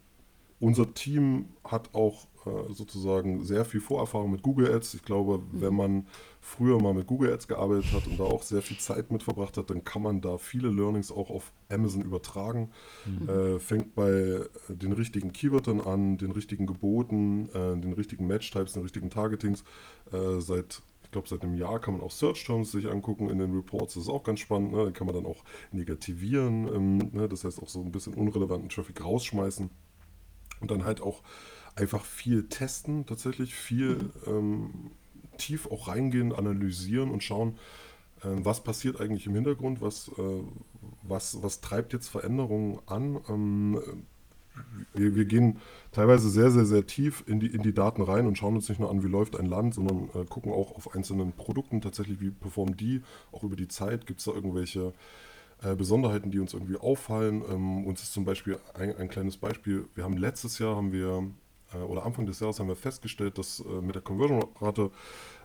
unser Team hat auch äh, sozusagen sehr viel Vorerfahrung mit Google Ads. Ich glaube, mhm. wenn man früher mal mit Google Ads gearbeitet hat und da auch sehr viel Zeit mit verbracht hat, dann kann man da viele Learnings auch auf Amazon übertragen. Mhm. Äh, fängt bei den richtigen Keywörtern an, den richtigen Geboten, äh, den richtigen Match-Types, den richtigen Targetings. Äh, seit ich glaube, seit einem Jahr kann man auch Search Terms sich angucken in den Reports. Das ist auch ganz spannend. Ne? Den kann man dann auch negativieren. Ähm, ne? Das heißt auch so ein bisschen unrelevanten Traffic rausschmeißen. Und dann halt auch einfach viel testen, tatsächlich viel ähm, tief auch reingehen, analysieren und schauen, äh, was passiert eigentlich im Hintergrund, was, äh, was, was treibt jetzt Veränderungen an. Wir, wir, gehen teilweise sehr, sehr, sehr tief in die, in die Daten rein und schauen uns nicht nur an, wie läuft ein Land, sondern äh, gucken auch auf einzelnen Produkten tatsächlich, wie performen die, auch über die Zeit. Gibt es da irgendwelche äh, Besonderheiten, die uns irgendwie auffallen? Ähm, uns ist zum Beispiel ein, ein, kleines Beispiel, wir haben letztes Jahr, haben wir, oder Anfang des Jahres haben wir festgestellt, dass äh, mit der Conversion-Rate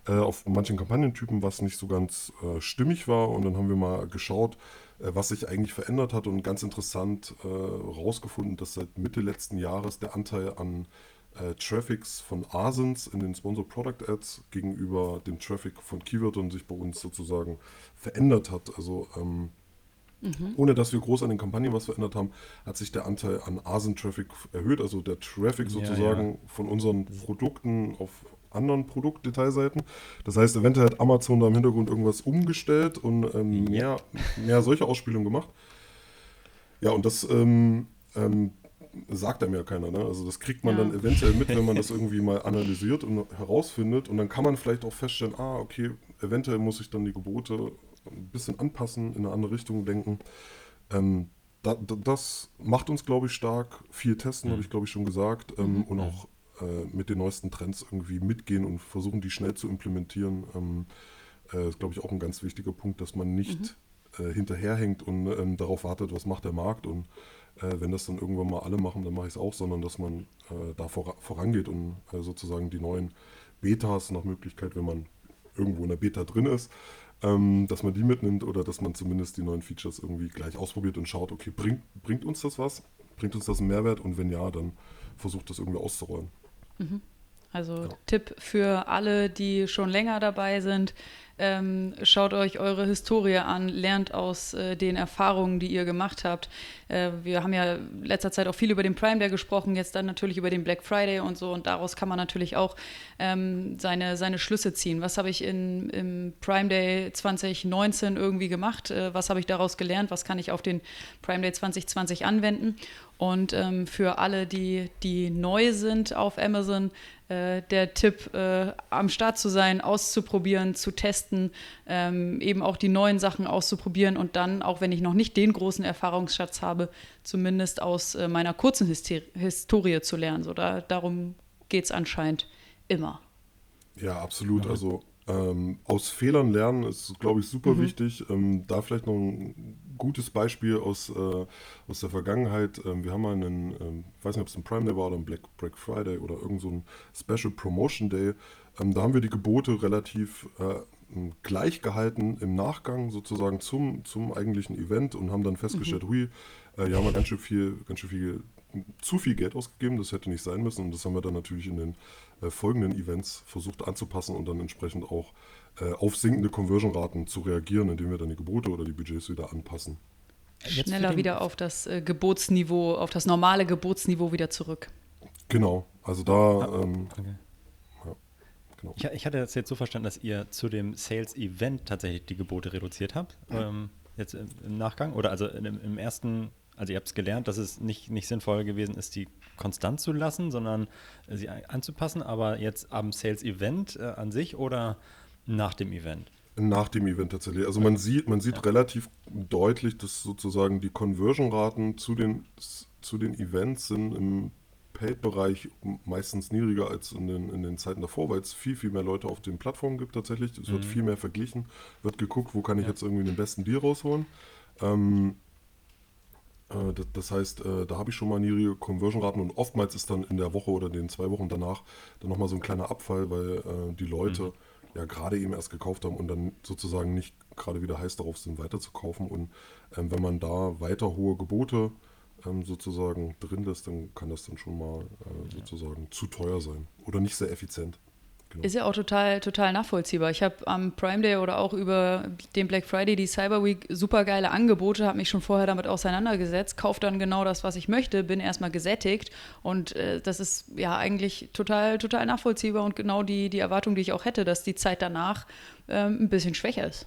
äh, auf manchen Kampagnentypen was nicht so ganz äh, stimmig war und dann haben wir mal geschaut, äh, was sich eigentlich verändert hat und ganz interessant äh, rausgefunden, dass seit Mitte letzten Jahres der Anteil an äh, Traffics von Asens in den Sponsor Product Ads gegenüber dem Traffic von Keywordern sich bei uns sozusagen verändert hat. Also ähm, mhm. ohne dass wir groß an den Kampagnen was verändert haben, hat sich der Anteil an Asen-Traffic erhöht. Also der Traffic sozusagen ja, ja. von unseren Produkten auf anderen Produktdetailseiten. Das heißt, eventuell hat Amazon da im Hintergrund irgendwas umgestellt und ähm, mehr, mehr solche Ausspielungen gemacht. Ja, und das ähm, ähm, sagt einem ja keiner. Ne? Also das kriegt man ja. dann eventuell mit, wenn man das irgendwie mal analysiert und herausfindet. Und dann kann man vielleicht auch feststellen, ah, okay, eventuell muss ich dann die Gebote ein bisschen anpassen, in eine andere Richtung denken. Ähm, da, da, das macht uns, glaube ich, stark. Viel testen, mhm. habe ich, glaube ich, schon gesagt. Ähm, mhm. Und auch äh, mit den neuesten Trends irgendwie mitgehen und versuchen, die schnell zu implementieren. Ähm, äh, ist, glaube ich, auch ein ganz wichtiger Punkt, dass man nicht mhm. äh, hinterherhängt und ähm, darauf wartet, was macht der Markt und äh, wenn das dann irgendwann mal alle machen, dann mache ich es auch, sondern dass man äh, da vor, vorangeht und äh, sozusagen die neuen Betas nach Möglichkeit, wenn man irgendwo in der Beta drin ist, ähm, dass man die mitnimmt oder dass man zumindest die neuen Features irgendwie gleich ausprobiert und schaut, okay, bringt, bringt uns das was? Bringt uns das einen Mehrwert? Und wenn ja, dann versucht das irgendwie auszurollen. Mhm. Also ja. Tipp für alle, die schon länger dabei sind, ähm, schaut euch eure Historie an, lernt aus äh, den Erfahrungen, die ihr gemacht habt. Äh, wir haben ja letzter Zeit auch viel über den Prime Day gesprochen, jetzt dann natürlich über den Black Friday und so. Und daraus kann man natürlich auch ähm, seine, seine Schlüsse ziehen. Was habe ich in, im Prime Day 2019 irgendwie gemacht? Äh, was habe ich daraus gelernt? Was kann ich auf den Prime Day 2020 anwenden? Und ähm, für alle, die, die neu sind auf Amazon, äh, der Tipp, äh, am Start zu sein, auszuprobieren, zu testen, ähm, eben auch die neuen Sachen auszuprobieren und dann, auch wenn ich noch nicht den großen Erfahrungsschatz habe, zumindest aus äh, meiner kurzen Hyster Historie zu lernen. So, da, darum geht es anscheinend immer. Ja, absolut. Also ähm, aus Fehlern lernen ist, glaube ich, super mhm. wichtig. Ähm, da vielleicht noch ein gutes Beispiel aus, äh, aus der Vergangenheit. Ähm, wir haben mal einen, ähm, ich weiß nicht, ob es ein Prime Day war oder ein Black, Black Friday oder irgend so ein Special Promotion Day. Ähm, da haben wir die Gebote relativ äh, gleich gehalten im Nachgang sozusagen zum, zum eigentlichen Event und haben dann festgestellt, mhm. hui, äh, hier haben wir ganz schön viel, ganz schön viel zu viel Geld ausgegeben, das hätte nicht sein müssen und das haben wir dann natürlich in den äh, folgenden Events versucht anzupassen und dann entsprechend auch auf sinkende Conversion-Raten zu reagieren, indem wir dann die Gebote oder die Budgets wieder anpassen. Jetzt Schneller wieder auf das äh, Gebotsniveau, auf das normale Gebotsniveau wieder zurück. Genau, also da. Ah, ähm, okay. ja, genau. ich, ich, hatte das jetzt so verstanden, dass ihr zu dem Sales-Event tatsächlich die Gebote reduziert habt. Ähm, jetzt im Nachgang oder also im, im ersten also ihr habt es gelernt, dass es nicht, nicht sinnvoll gewesen ist, die konstant zu lassen, sondern sie anzupassen, aber jetzt am Sales-Event äh, an sich oder nach dem Event? Nach dem Event tatsächlich. Also man sieht, man sieht ja. relativ deutlich, dass sozusagen die Conversion-Raten zu den, zu den Events sind im Paid-Bereich meistens niedriger als in den, in den Zeiten davor, weil es viel, viel mehr Leute auf den Plattformen gibt tatsächlich. Es mhm. wird viel mehr verglichen, wird geguckt, wo kann ich ja. jetzt irgendwie den besten Deal rausholen. Ähm, äh, das heißt, äh, da habe ich schon mal niedrige Conversion-Raten und oftmals ist dann in der Woche oder den zwei Wochen danach dann nochmal so ein kleiner Abfall, weil äh, die Leute mhm. Ja gerade eben erst gekauft haben und dann sozusagen nicht gerade wieder heiß darauf sind, weiterzukaufen. Und ähm, wenn man da weiter hohe Gebote ähm, sozusagen drin lässt, dann kann das dann schon mal sozusagen zu teuer sein oder nicht sehr effizient. Genau. Ist ja auch total, total nachvollziehbar. Ich habe am Prime Day oder auch über den Black Friday, die Cyber Week, super geile Angebote, habe mich schon vorher damit auseinandergesetzt, kaufe dann genau das, was ich möchte, bin erstmal gesättigt und äh, das ist ja eigentlich total, total nachvollziehbar und genau die, die Erwartung, die ich auch hätte, dass die Zeit danach ähm, ein bisschen schwächer ist.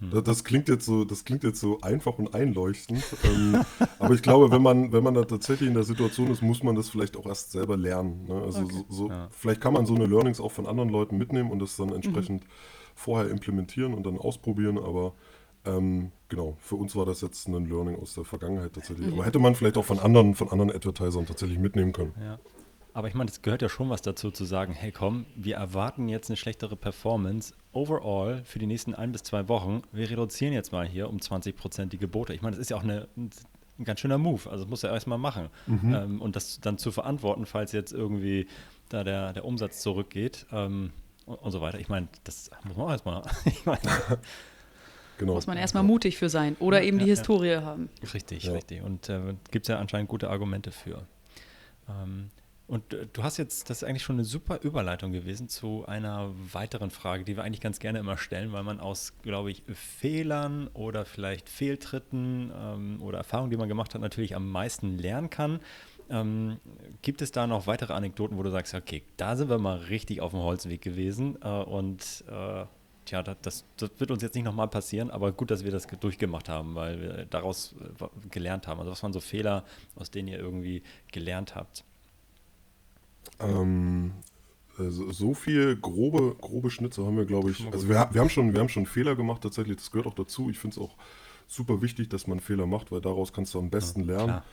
Das, das, klingt jetzt so, das klingt jetzt so einfach und einleuchtend. ähm, aber ich glaube, wenn man, wenn man da tatsächlich in der Situation ist, muss man das vielleicht auch erst selber lernen. Ne? Also okay. so, so, ja. vielleicht kann man so eine Learnings auch von anderen Leuten mitnehmen und das dann entsprechend mhm. vorher implementieren und dann ausprobieren. Aber ähm, genau, für uns war das jetzt ein Learning aus der Vergangenheit tatsächlich. Mhm. Aber hätte man vielleicht auch von anderen, von anderen Advertisern tatsächlich mitnehmen können. Ja. Aber ich meine, es gehört ja schon was dazu zu sagen, hey komm, wir erwarten jetzt eine schlechtere Performance overall für die nächsten ein bis zwei Wochen. Wir reduzieren jetzt mal hier um 20 Prozent die Gebote. Ich meine, das ist ja auch eine, ein ganz schöner Move. Also das muss er erstmal machen. Mhm. Ähm, und das dann zu verantworten, falls jetzt irgendwie da der, der Umsatz zurückgeht ähm, und, und, so weiter. Ich meine, das muss man auch erstmal. Ich meine, Genau. Muss man erstmal mutig für sein oder eben ja, die Historie ja. haben. Richtig, ja. richtig. Und äh, gibt es ja anscheinend gute Argumente für. Ähm, Und äh, du hast jetzt, das ist eigentlich schon eine super Überleitung gewesen zu einer weiteren Frage, die wir eigentlich ganz gerne immer stellen, weil man aus, glaube ich, Fehlern oder vielleicht Fehltritten ähm, oder Erfahrungen, die man gemacht hat, natürlich am meisten lernen kann. Ähm, gibt es da noch weitere Anekdoten, wo du sagst, okay, da sind wir mal richtig auf dem Holzweg gewesen äh, und äh, tja, das, das, wird uns jetzt nicht nochmal passieren, aber gut, dass wir das durchgemacht haben, weil wir daraus äh, gelernt haben. Also was waren so Fehler, aus denen ihr irgendwie gelernt habt? Ähm, also so viel grobe, grobe Schnitze haben wir, glaube ich. Also wir, wir, haben schon, wir haben schon Fehler gemacht tatsächlich, das gehört auch dazu. Ich finde es auch super wichtig, dass man Fehler macht, weil daraus kannst du am besten ja, lernen. Klar.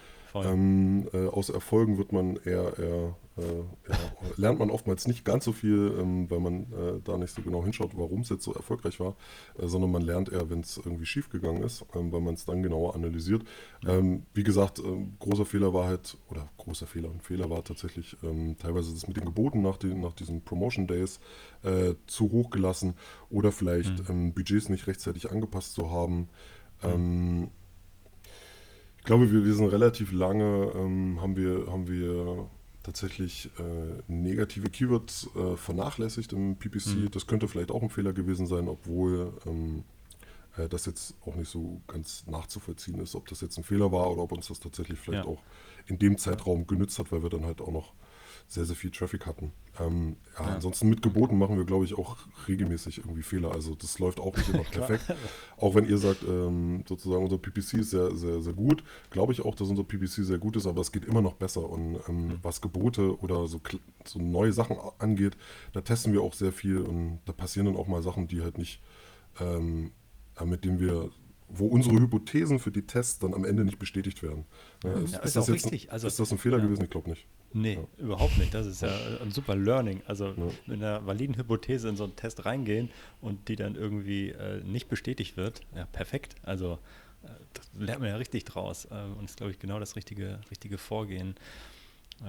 Ähm, äh, aus Erfolgen wird man eher, eher äh, ja, lernt man oftmals nicht ganz so viel, ähm, weil man äh, da nicht so genau hinschaut, warum es jetzt so erfolgreich war, äh, sondern man lernt eher, wenn es irgendwie schief gegangen ist, ähm, weil man es dann genauer analysiert. Ähm, wie gesagt, ähm, großer Fehler war halt, oder großer Fehler, ein Fehler war tatsächlich ähm, teilweise das mit den Geboten nach, den, nach diesen Promotion Days äh, zu hoch gelassen oder vielleicht mhm. Budgets nicht rechtzeitig angepasst zu haben. Mhm glaube, wir, wir sind relativ lange, ähm, haben, wir, haben wir tatsächlich äh, negative Keywords äh, vernachlässigt im PPC. Mhm. Das könnte vielleicht auch ein Fehler gewesen sein, obwohl ähm, äh, das jetzt auch nicht so ganz nachzuvollziehen ist, ob das jetzt ein Fehler war oder ob uns das tatsächlich vielleicht ja. auch in dem Zeitraum genützt hat, weil wir dann halt auch noch sehr, sehr viel Traffic hatten. Ähm, ja, ja, Ansonsten mit Geboten machen wir, glaube ich, auch regelmäßig irgendwie Fehler. Also das läuft auch nicht immer perfekt. auch wenn ihr sagt, ähm, sozusagen unser PPC ist sehr, sehr, sehr gut, glaube ich auch, dass unser PPC sehr gut ist, aber es geht immer noch besser. Und ähm, mhm. was Gebote oder so, so neue Sachen angeht, da testen wir auch sehr viel und da passieren dann auch mal Sachen, die halt nicht, ähm, mit denen wir wo unsere Hypothesen für die Tests dann am Ende nicht bestätigt werden. Ja, ist, ja, ist, ist, das ein, also, ist das ein Fehler ja. gewesen? Ich glaube nicht. Nee, ja. überhaupt nicht. Das ist ja ein super Learning. Also mit einer validen Hypothese in so einen Test reingehen und die dann irgendwie äh, nicht bestätigt wird, ja, perfekt. Also äh, das lernt man ja richtig draus äh, und ist, glaube ich, genau das richtige, richtige Vorgehen.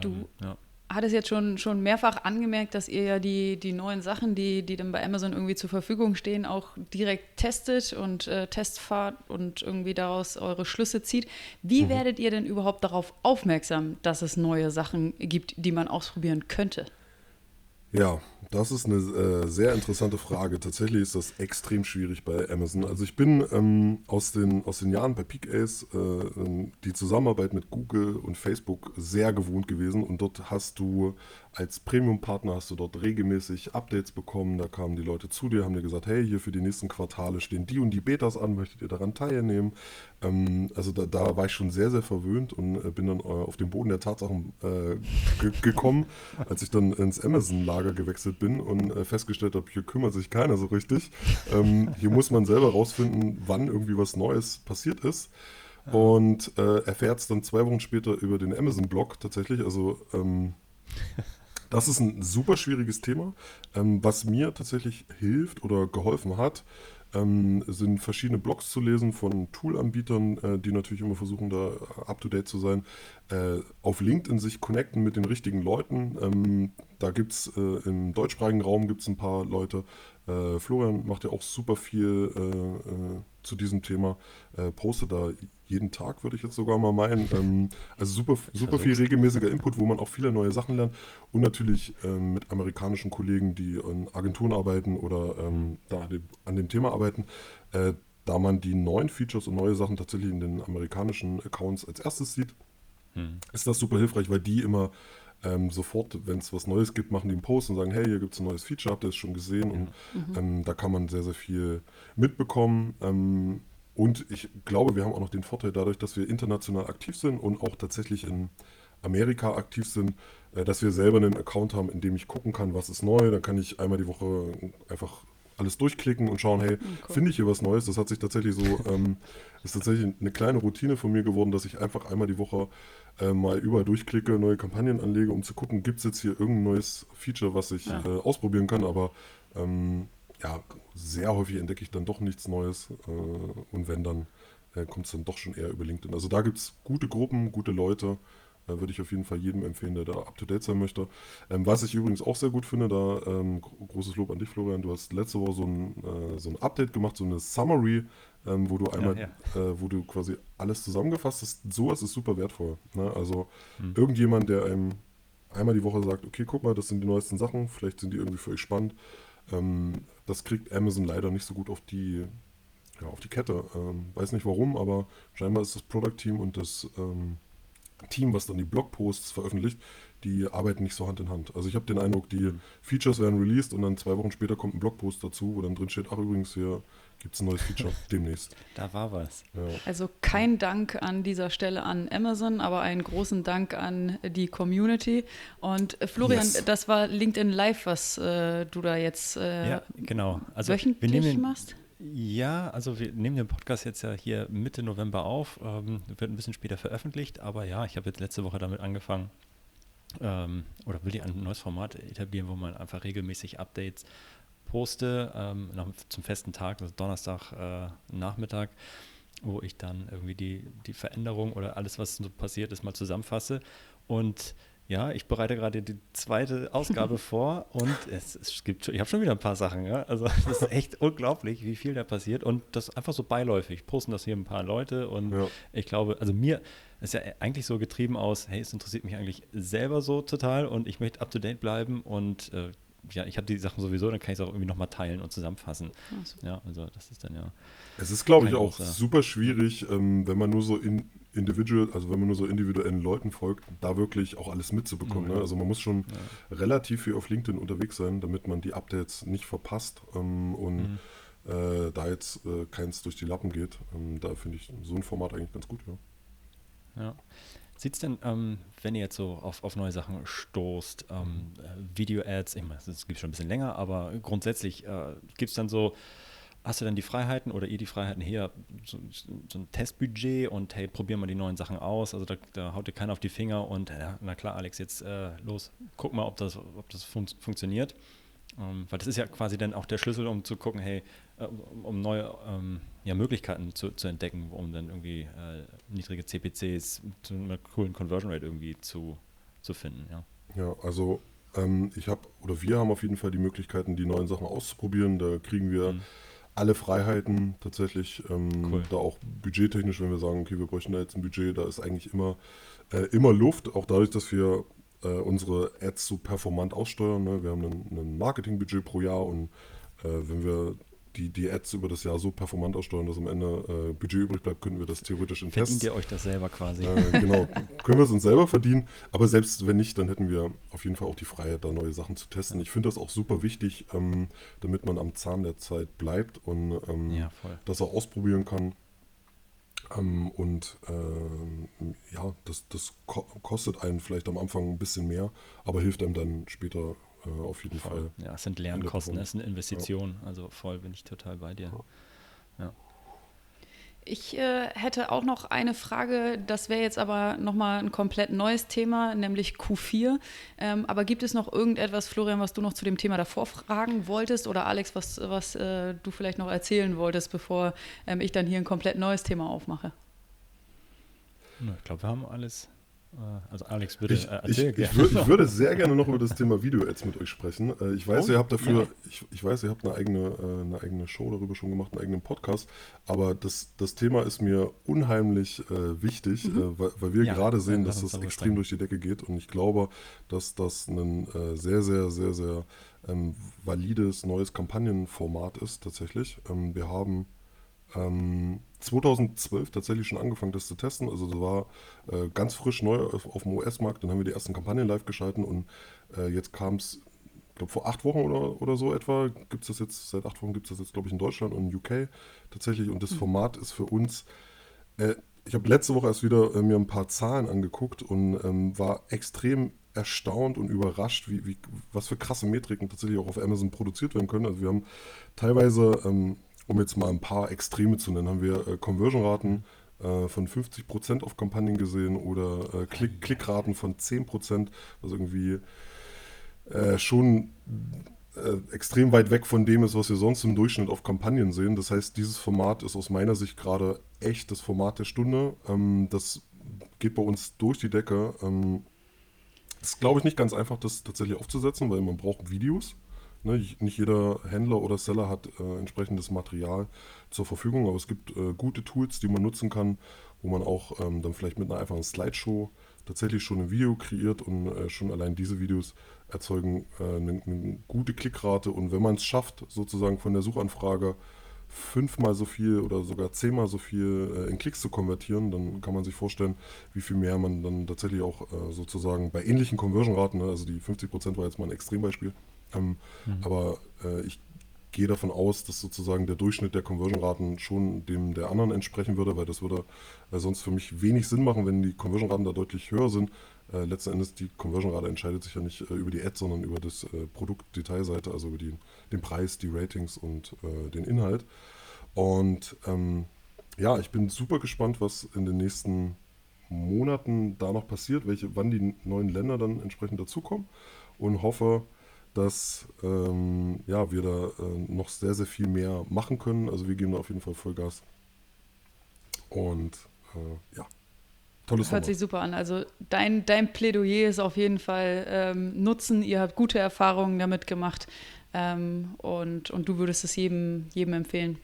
Du, ähm, ja hat es jetzt schon, schon mehrfach angemerkt, dass ihr ja die, die neuen Sachen, die, die dann bei Amazon irgendwie zur Verfügung stehen, auch direkt testet und äh, Tests fahrt und irgendwie daraus eure Schlüsse zieht. Wie mhm. werdet ihr denn überhaupt darauf aufmerksam, dass es neue Sachen gibt, die man ausprobieren könnte? Ja, das ist eine äh, sehr interessante Frage. Tatsächlich ist das extrem schwierig bei Amazon. Also ich bin ähm, aus, den, aus den Jahren bei Peak Ace äh, ähm, die Zusammenarbeit mit Google und Facebook sehr gewohnt gewesen und dort hast du als Premium-Partner hast du dort regelmäßig Updates bekommen. Da kamen die Leute zu dir, haben dir gesagt, hey, hier für die nächsten Quartale stehen die und die Betas an, möchtet ihr daran teilnehmen? Ähm, also da, da, war ich schon sehr, sehr verwöhnt und äh, bin dann äh, auf den Boden der Tatsachen äh, gekommen, als ich dann ins Amazon-Lager gewechselt bin und äh, festgestellt habe, hier kümmert sich keiner so richtig. Ähm, hier muss man selber rausfinden, wann irgendwie was Neues passiert ist. Und äh, erfährt es dann zwei Wochen später über den Amazon-Blog tatsächlich. Also ähm, Das ist ein super schwieriges Thema. Ähm, was mir tatsächlich hilft oder geholfen hat, ähm, sind verschiedene Blogs zu lesen von Tool-Anbietern, äh, die natürlich immer versuchen, da up-to-date zu sein. Äh, auf LinkedIn sich connecten mit den richtigen Leuten. Ähm, da gibt es äh, im deutschsprachigen Raum gibt's ein paar Leute. Äh, Florian macht ja auch super viel äh, äh, zu diesem Thema, postet da jeden Tag, würde ich jetzt sogar mal meinen. Ähm, also super, super viel regelmäßiger Input, wo man auch viele neue Sachen lernt. Und natürlich ähm, mit amerikanischen Kollegen, die in Agenturen arbeiten oder ähm, da an dem, an dem, Thema arbeiten. Äh, da man die neuen Features und neue Sachen tatsächlich in den amerikanischen Accounts als erstes sieht, hm. ist das super hilfreich, weil die immer ähm, sofort, wenn es was Neues gibt, machen die einen Post und sagen, hey, hier gibt es ein neues Feature, habt ihr es schon gesehen? Und mhm. ähm, da kann man sehr, sehr viel mitbekommen. Ähm, und ich glaube, wir haben auch noch den Vorteil dadurch, dass wir international aktiv sind und auch tatsächlich in Amerika aktiv sind, äh, dass wir selber einen Account haben, in dem ich gucken kann, was ist neu. Dann kann ich einmal die Woche einfach alles durchklicken und schauen, hey, cool. finde ich hier was Neues? Das hat sich tatsächlich so, ähm, ist tatsächlich eine kleine Routine von mir geworden, dass ich einfach einmal die Woche äh, mal überall durchklicke, neue Kampagnen anlege, um zu gucken, gibt es jetzt hier irgendein neues Feature, was ich ja. äh, ausprobieren kann. Aber ähm, ja, sehr häufig entdecke ich dann doch nichts Neues äh, und wenn, dann äh, kommt es dann doch schon eher über LinkedIn. Also da gibt es gute Gruppen, gute Leute, äh, würde ich auf jeden Fall jedem empfehlen, der da up-to-date sein möchte. Ähm, was ich übrigens auch sehr gut finde, da ähm, großes Lob an dich, Florian, du hast letzte Woche so ein, äh, so ein Update gemacht, so eine Summary, ähm, wo du einmal, ja, ja. Äh, wo du quasi alles zusammengefasst hast. Sowas ist super wertvoll. Ne? Also hm. irgendjemand, der einem einmal die Woche sagt, okay, guck mal, das sind die neuesten Sachen, vielleicht sind die irgendwie für euch spannend. Ähm, das kriegt Amazon leider nicht so gut auf die, ja, auf die Kette. Ähm, weiß nicht warum, aber scheinbar ist das Product Team und das ähm, Team, was dann die Blogposts veröffentlicht, die arbeiten nicht so Hand in Hand. Also ich habe den Eindruck, die Features werden released und dann zwei Wochen später kommt ein Blogpost dazu, wo dann drin steht, ach übrigens, hier gibt es ein neues Feature demnächst. Da war was. Ja. Also kein Dank an dieser Stelle an Amazon, aber einen großen Dank an die Community. Und äh, Florian, yes. das war LinkedIn Live, was äh, du da jetzt äh, ja, genau. also, wöchentlich wir den, machst? Ja, also wir nehmen den Podcast jetzt ja hier Mitte November auf, ähm, wird ein bisschen später veröffentlicht, aber ja, ich habe jetzt letzte Woche damit angefangen ähm, oder will ich ein neues Format etablieren, wo man einfach regelmäßig Updates poste ähm, nach, zum festen Tag, also Donnerstag äh, Nachmittag, wo ich dann irgendwie die, die Veränderung oder alles, was so passiert ist, mal zusammenfasse. Und ja, ich bereite gerade die zweite Ausgabe vor und es, es gibt schon, ich habe schon wieder ein paar Sachen, ja. Also es ist echt unglaublich, wie viel da passiert und das einfach so beiläufig. Posten das hier ein paar Leute und ja. ich glaube, also mir ist ja eigentlich so getrieben aus, hey, es interessiert mich eigentlich selber so total und ich möchte up to date bleiben und äh, ja, ich habe die Sachen sowieso, dann kann ich es auch irgendwie nochmal teilen und zusammenfassen. Ja, also das ist dann ja. Es ist, glaube ich, auch super schwierig, ähm, wenn man nur so in individual, also wenn man nur so individuellen Leuten folgt, da wirklich auch alles mitzubekommen. Mhm. Ne? Also man muss schon ja. relativ viel auf LinkedIn unterwegs sein, damit man die Updates nicht verpasst ähm, und mhm. äh, da jetzt äh, keins durch die Lappen geht. Ähm, da finde ich so ein Format eigentlich ganz gut, ja. Ja. Sieht es denn, ähm, wenn ihr jetzt so auf, auf neue Sachen stoßt, ähm, äh, Video-Ads, ich meine, das gibt es schon ein bisschen länger, aber grundsätzlich äh, gibt es dann so, hast du dann die Freiheiten oder ihr die Freiheiten hier, so, so, ein Testbudget und hey, probieren wir die neuen Sachen aus, also da, da haut dir keiner auf die Finger und ja, na klar, Alex, jetzt äh, los, guck mal, ob das, ob das fun funktioniert. Ähm, weil das ist ja quasi dann auch der Schlüssel, um zu gucken, hey, äh, um neue ähm, ja, Möglichkeiten zu, zu, entdecken, um dann irgendwie äh, niedrige CPCs zu einer coolen Conversion Rate irgendwie zu, zu finden. Ja, ja also ähm, ich habe oder wir haben auf jeden Fall die Möglichkeiten, die neuen Sachen auszuprobieren. Da kriegen wir mhm. Alle Freiheiten tatsächlich. Ähm, cool. Da auch budgettechnisch, wenn wir sagen, okay, wir bräuchten da jetzt ein Budget, da ist eigentlich immer, äh, immer Luft, auch dadurch, dass wir äh, unsere Ads so performant aussteuern. Ne? Wir haben ein, Marketingbudget pro Jahr und äh, wenn wir die, die Ads über das Jahr so performant aussteuern, dass am Ende äh, Budget übrig bleibt, können wir das theoretisch in Verdient Tests. ihr euch das selber quasi. Äh, genau, können wir es uns selber verdienen. Aber selbst wenn nicht, dann hätten wir auf jeden Fall auch die Freiheit, da neue Sachen zu testen. Ich finde das auch super wichtig, ähm, damit man am Zahn der Zeit bleibt und ähm, ja, das auch ausprobieren kann. Ähm, und äh, ja, das, das ko kostet einen vielleicht am Anfang ein bisschen mehr, aber hilft einem dann später äh, auf jeden voll. Fall. Ja, es sind Lernkosten, es ist eine Investition. Ja. Also voll bin ich total bei dir. Ja. Ich äh, hätte auch noch eine Frage, das wäre jetzt aber nochmal ein komplett neues Thema, nämlich Q4. Ähm, aber gibt es noch irgendetwas, Florian, was du noch zu dem Thema davor fragen wolltest oder Alex, was, was äh, du vielleicht noch erzählen wolltest, bevor ähm, ich dann hier ein komplett neues Thema aufmache? Ich glaube, wir haben alles also Alex würde ich, äh, ich, ich, würd, ich, würde sehr gerne noch über das Thema Video-Ads mit euch sprechen. Äh, ich weiß, oh, ihr habt dafür, ja. ich, ich, weiß, ihr habt eine eigene, eine eigene Show darüber schon gemacht, einen eigenen Podcast. Aber das, das Thema ist mir unheimlich äh, wichtig, mhm. weil, weil, wir ja, gerade sehen, dass das extrem durch die Decke geht. Und ich glaube, dass das ein äh, sehr, sehr, sehr, sehr ähm, valides neues Kampagnenformat ist tatsächlich. Ähm, wir haben ähm, 2012 tatsächlich schon angefangen, das zu testen. Also das war äh, ganz frisch neu auf, auf dem US-Markt. Dann haben wir die ersten Kampagnen live geschalten und äh, jetzt kam es, ich glaube vor acht Wochen oder, oder so etwa, gibt es das jetzt, seit acht Wochen gibt es das jetzt, glaube ich, in Deutschland und in UK tatsächlich. Und das mhm. Format ist für uns, äh, ich habe letzte Woche erst wieder äh, mir ein paar Zahlen angeguckt und ähm, war extrem erstaunt und überrascht, wie, wie, was für krasse Metriken tatsächlich auch auf Amazon produziert werden können. Also wir haben teilweise ähm, um jetzt mal ein paar Extreme zu nennen, haben wir äh, Conversion-Raten äh, von 50% auf Kampagnen gesehen oder äh, Klick Klickraten von 10%, was irgendwie äh, schon äh, extrem weit weg von dem ist, was wir sonst im Durchschnitt auf Kampagnen sehen. Das heißt, dieses Format ist aus meiner Sicht gerade echt das Format der Stunde. Ähm, das geht bei uns durch die Decke. Ähm, ist, glaube ich, nicht ganz einfach, das tatsächlich aufzusetzen, weil man braucht Videos. Ne, nicht jeder Händler oder Seller hat äh, entsprechendes Material zur Verfügung, aber es gibt äh, gute Tools, die man nutzen kann, wo man auch ähm, dann vielleicht mit einer einfachen Slideshow tatsächlich schon ein Video kreiert und äh, schon allein diese Videos erzeugen eine, äh, eine gute Klickrate. Und wenn man es schafft, sozusagen von der Suchanfrage fünfmal so viel oder sogar zehnmal so viel äh, in Klicks zu konvertieren, dann kann man sich vorstellen, wie viel mehr man dann tatsächlich auch äh, sozusagen bei ähnlichen Conversion-Raten, ne, also die 50% war jetzt mal ein Extrembeispiel, ähm, mhm. aber äh, ich gehe davon aus, dass sozusagen der Durchschnitt der Conversion-Raten schon dem der anderen entsprechen würde, weil das würde äh, sonst für mich wenig Sinn machen, wenn die Conversion-Raten da deutlich höher sind. Äh, letzten Endes, die Conversion-Rate entscheidet sich ja nicht äh, über die Ad, sondern über das äh, Produktdetailseite, also über die, den Preis, die Ratings und äh, den Inhalt. Und ähm, ja, ich bin super gespannt, was in den nächsten Monaten da noch passiert, welche, wann die neuen Länder dann entsprechend dazukommen und hoffe, dass ähm, ja, wir da äh, noch sehr, sehr viel mehr machen können. Also wir geben da auf jeden Fall Vollgas. Und äh, ja, tolles Hört sich super an. Also dein, dein Plädoyer ist auf jeden Fall ähm, Nutzen. Ihr habt gute Erfahrungen damit gemacht ähm, und, und du würdest es jedem, jedem empfehlen.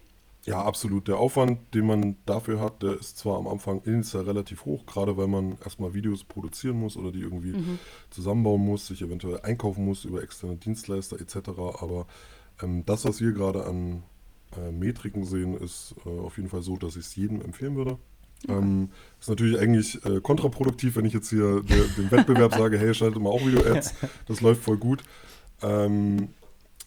Ja, absolut. Der Aufwand, den man dafür hat, der ist zwar am Anfang initial relativ hoch, gerade weil man erstmal Videos produzieren muss oder die irgendwie mhm. zusammenbauen muss, sich eventuell einkaufen muss über externe Dienstleister etc. Aber ähm, das, was wir gerade an äh, Metriken sehen, ist äh, auf jeden Fall so, dass ich es jedem empfehlen würde. Okay. Ähm, ist natürlich eigentlich äh, kontraproduktiv, wenn ich jetzt hier der, dem Wettbewerb sage, hey, schaltet mal auch Video-Ads, das läuft voll gut. Ähm,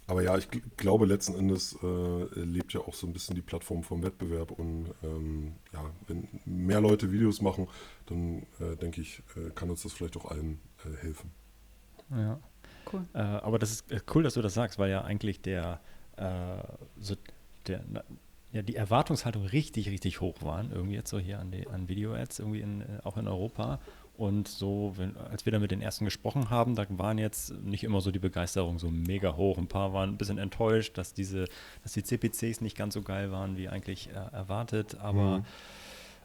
aber ja, ich glaube, letzten Endes äh, lebt ja auch so ein bisschen die Plattform vom Wettbewerb. Und ähm, ja, wenn mehr Leute Videos machen, dann äh, denke ich, äh, kann uns das vielleicht auch allen äh, helfen. Ja. Cool. Äh, aber das ist äh, cool, dass du das sagst, weil ja eigentlich der, so der, ja, die Erwartungshaltung richtig, richtig hoch waren, irgendwie jetzt so hier an, die, an Video-Ads, irgendwie in, auch in Europa. Und so, wenn, als wir da mit den ersten gesprochen haben, da waren jetzt nicht immer so die Begeisterung so mega hoch. Ein paar waren ein bisschen enttäuscht, dass diese, dass die CPCs nicht ganz so geil waren wie eigentlich äh, erwartet. Aber mhm.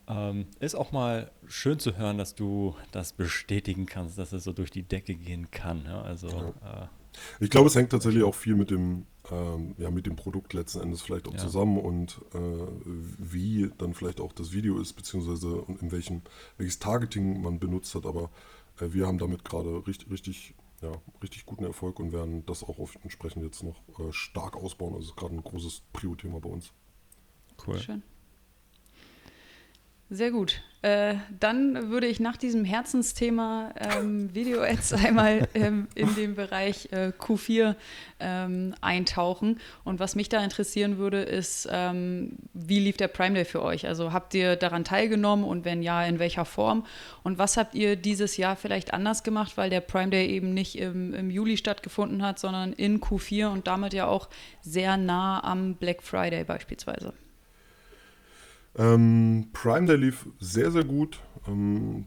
ähm, ist auch mal schön zu hören, dass du das bestätigen kannst, dass es so durch die Decke gehen kann. Ja? Also ja. Äh, ich glaube, es hängt tatsächlich auch viel mit dem, ähm, ja, mit dem Produkt letzten Endes vielleicht auch ja. zusammen und äh, wie dann vielleicht auch das Video ist, beziehungsweise in welchem, welches Targeting man benutzt hat. Aber äh, wir haben damit gerade richtig, richtig, ja, richtig guten Erfolg und werden das auch entsprechend jetzt noch äh, stark ausbauen. Also ist gerade ein großes Prio-Thema bei uns. Cool. Schön. Sehr gut. Äh, dann würde ich nach diesem Herzensthema ähm, Video-Ads einmal ähm, in den Bereich äh, Q4 ähm, eintauchen. Und was mich da interessieren würde, ist, ähm, wie lief der Prime Day für euch? Also habt ihr daran teilgenommen und wenn ja, in welcher Form? Und was habt ihr dieses Jahr vielleicht anders gemacht, weil der Prime Day eben nicht im, im Juli stattgefunden hat, sondern in Q4 und damit ja auch sehr nah am Black Friday beispielsweise? Ähm, Prime Day lief sehr, sehr gut. Ähm,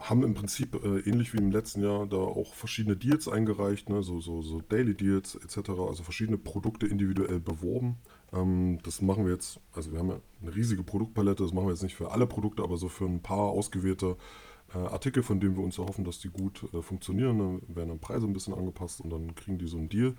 haben im Prinzip äh, ähnlich wie im letzten Jahr da auch verschiedene Deals eingereicht, ne? so, so, so Daily Deals etc., also verschiedene Produkte individuell beworben. Ähm, das machen wir jetzt, also wir haben ja eine riesige Produktpalette, das machen wir jetzt nicht für alle Produkte, aber so für ein paar ausgewählte äh, Artikel, von denen wir uns erhoffen, dass die gut äh, funktionieren. Dann werden dann Preise ein bisschen angepasst und dann kriegen die so einen Deal.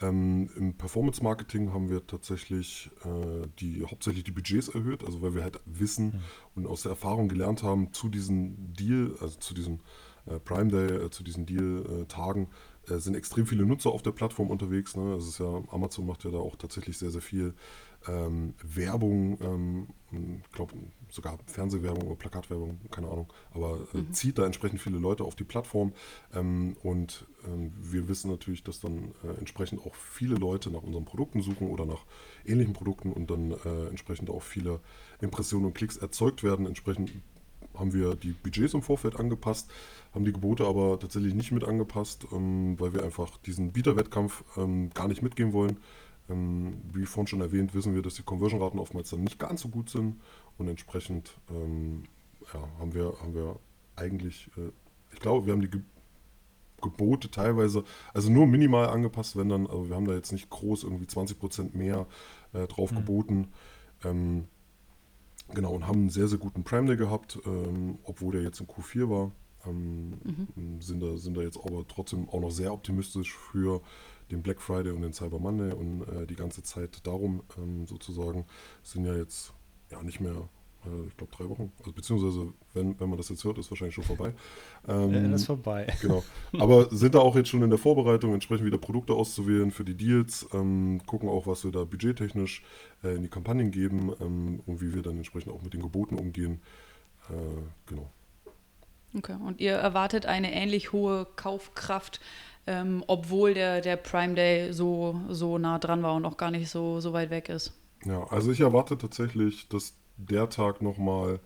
Ähm, Im Performance Marketing haben wir tatsächlich äh, die, hauptsächlich die Budgets erhöht, also weil wir halt wissen mhm. und aus der Erfahrung gelernt haben, zu diesem Deal, also zu diesem äh, Prime Day, äh, zu diesen Deal-Tagen, äh, sind extrem viele Nutzer auf der Plattform unterwegs. Ne? Das ist ja, Amazon macht ja da auch tatsächlich sehr, sehr viel ähm, Werbung, ähm, ich glaube sogar Fernsehwerbung oder Plakatwerbung, keine Ahnung, aber äh, mhm. zieht da entsprechend viele Leute auf die Plattform ähm, und ähm, wir wissen natürlich, dass dann äh, entsprechend auch viele Leute nach unseren Produkten suchen oder nach ähnlichen Produkten und dann äh, entsprechend auch viele Impressionen und Klicks erzeugt werden. Entsprechend haben wir die Budgets im Vorfeld angepasst, haben die Gebote aber tatsächlich nicht mit angepasst, ähm, weil wir einfach diesen Bieterwettkampf ähm, gar nicht mitgehen wollen. Ähm, wie vorhin schon erwähnt, wissen wir, dass die Conversion-Raten oftmals dann nicht ganz so gut sind und entsprechend ähm, ja, haben, wir, haben wir eigentlich, äh, ich glaube, wir haben die Ge Gebote teilweise, also nur minimal angepasst, wenn dann, also wir haben da jetzt nicht groß irgendwie 20% mehr äh, drauf mhm. geboten. Ähm, genau, und haben einen sehr, sehr guten Prime Day gehabt, ähm, obwohl der jetzt in Q4 war. Ähm, mhm. sind, da, sind da jetzt aber trotzdem auch noch sehr optimistisch für den Black Friday und den Cyber Monday und äh, die ganze Zeit darum ähm, sozusagen sind ja jetzt ja nicht mehr äh, ich glaube, drei Wochen. Also, beziehungsweise, wenn, wenn man das jetzt hört, ist wahrscheinlich schon vorbei. Ähm, ja, ist vorbei. Genau. Aber sind da auch jetzt schon in der Vorbereitung, entsprechend wieder Produkte auszuwählen für die Deals, ähm, gucken auch, was wir da budgettechnisch äh, in die Kampagnen geben ähm, und wie wir dann entsprechend auch mit den Geboten umgehen. Äh, genau. Okay, und ihr erwartet eine ähnlich hohe Kaufkraft, ähm, obwohl der, der Prime Day so, so nah dran war und auch gar nicht so, so weit weg ist. Ja, also ich erwarte tatsächlich, dass der Tag nochmal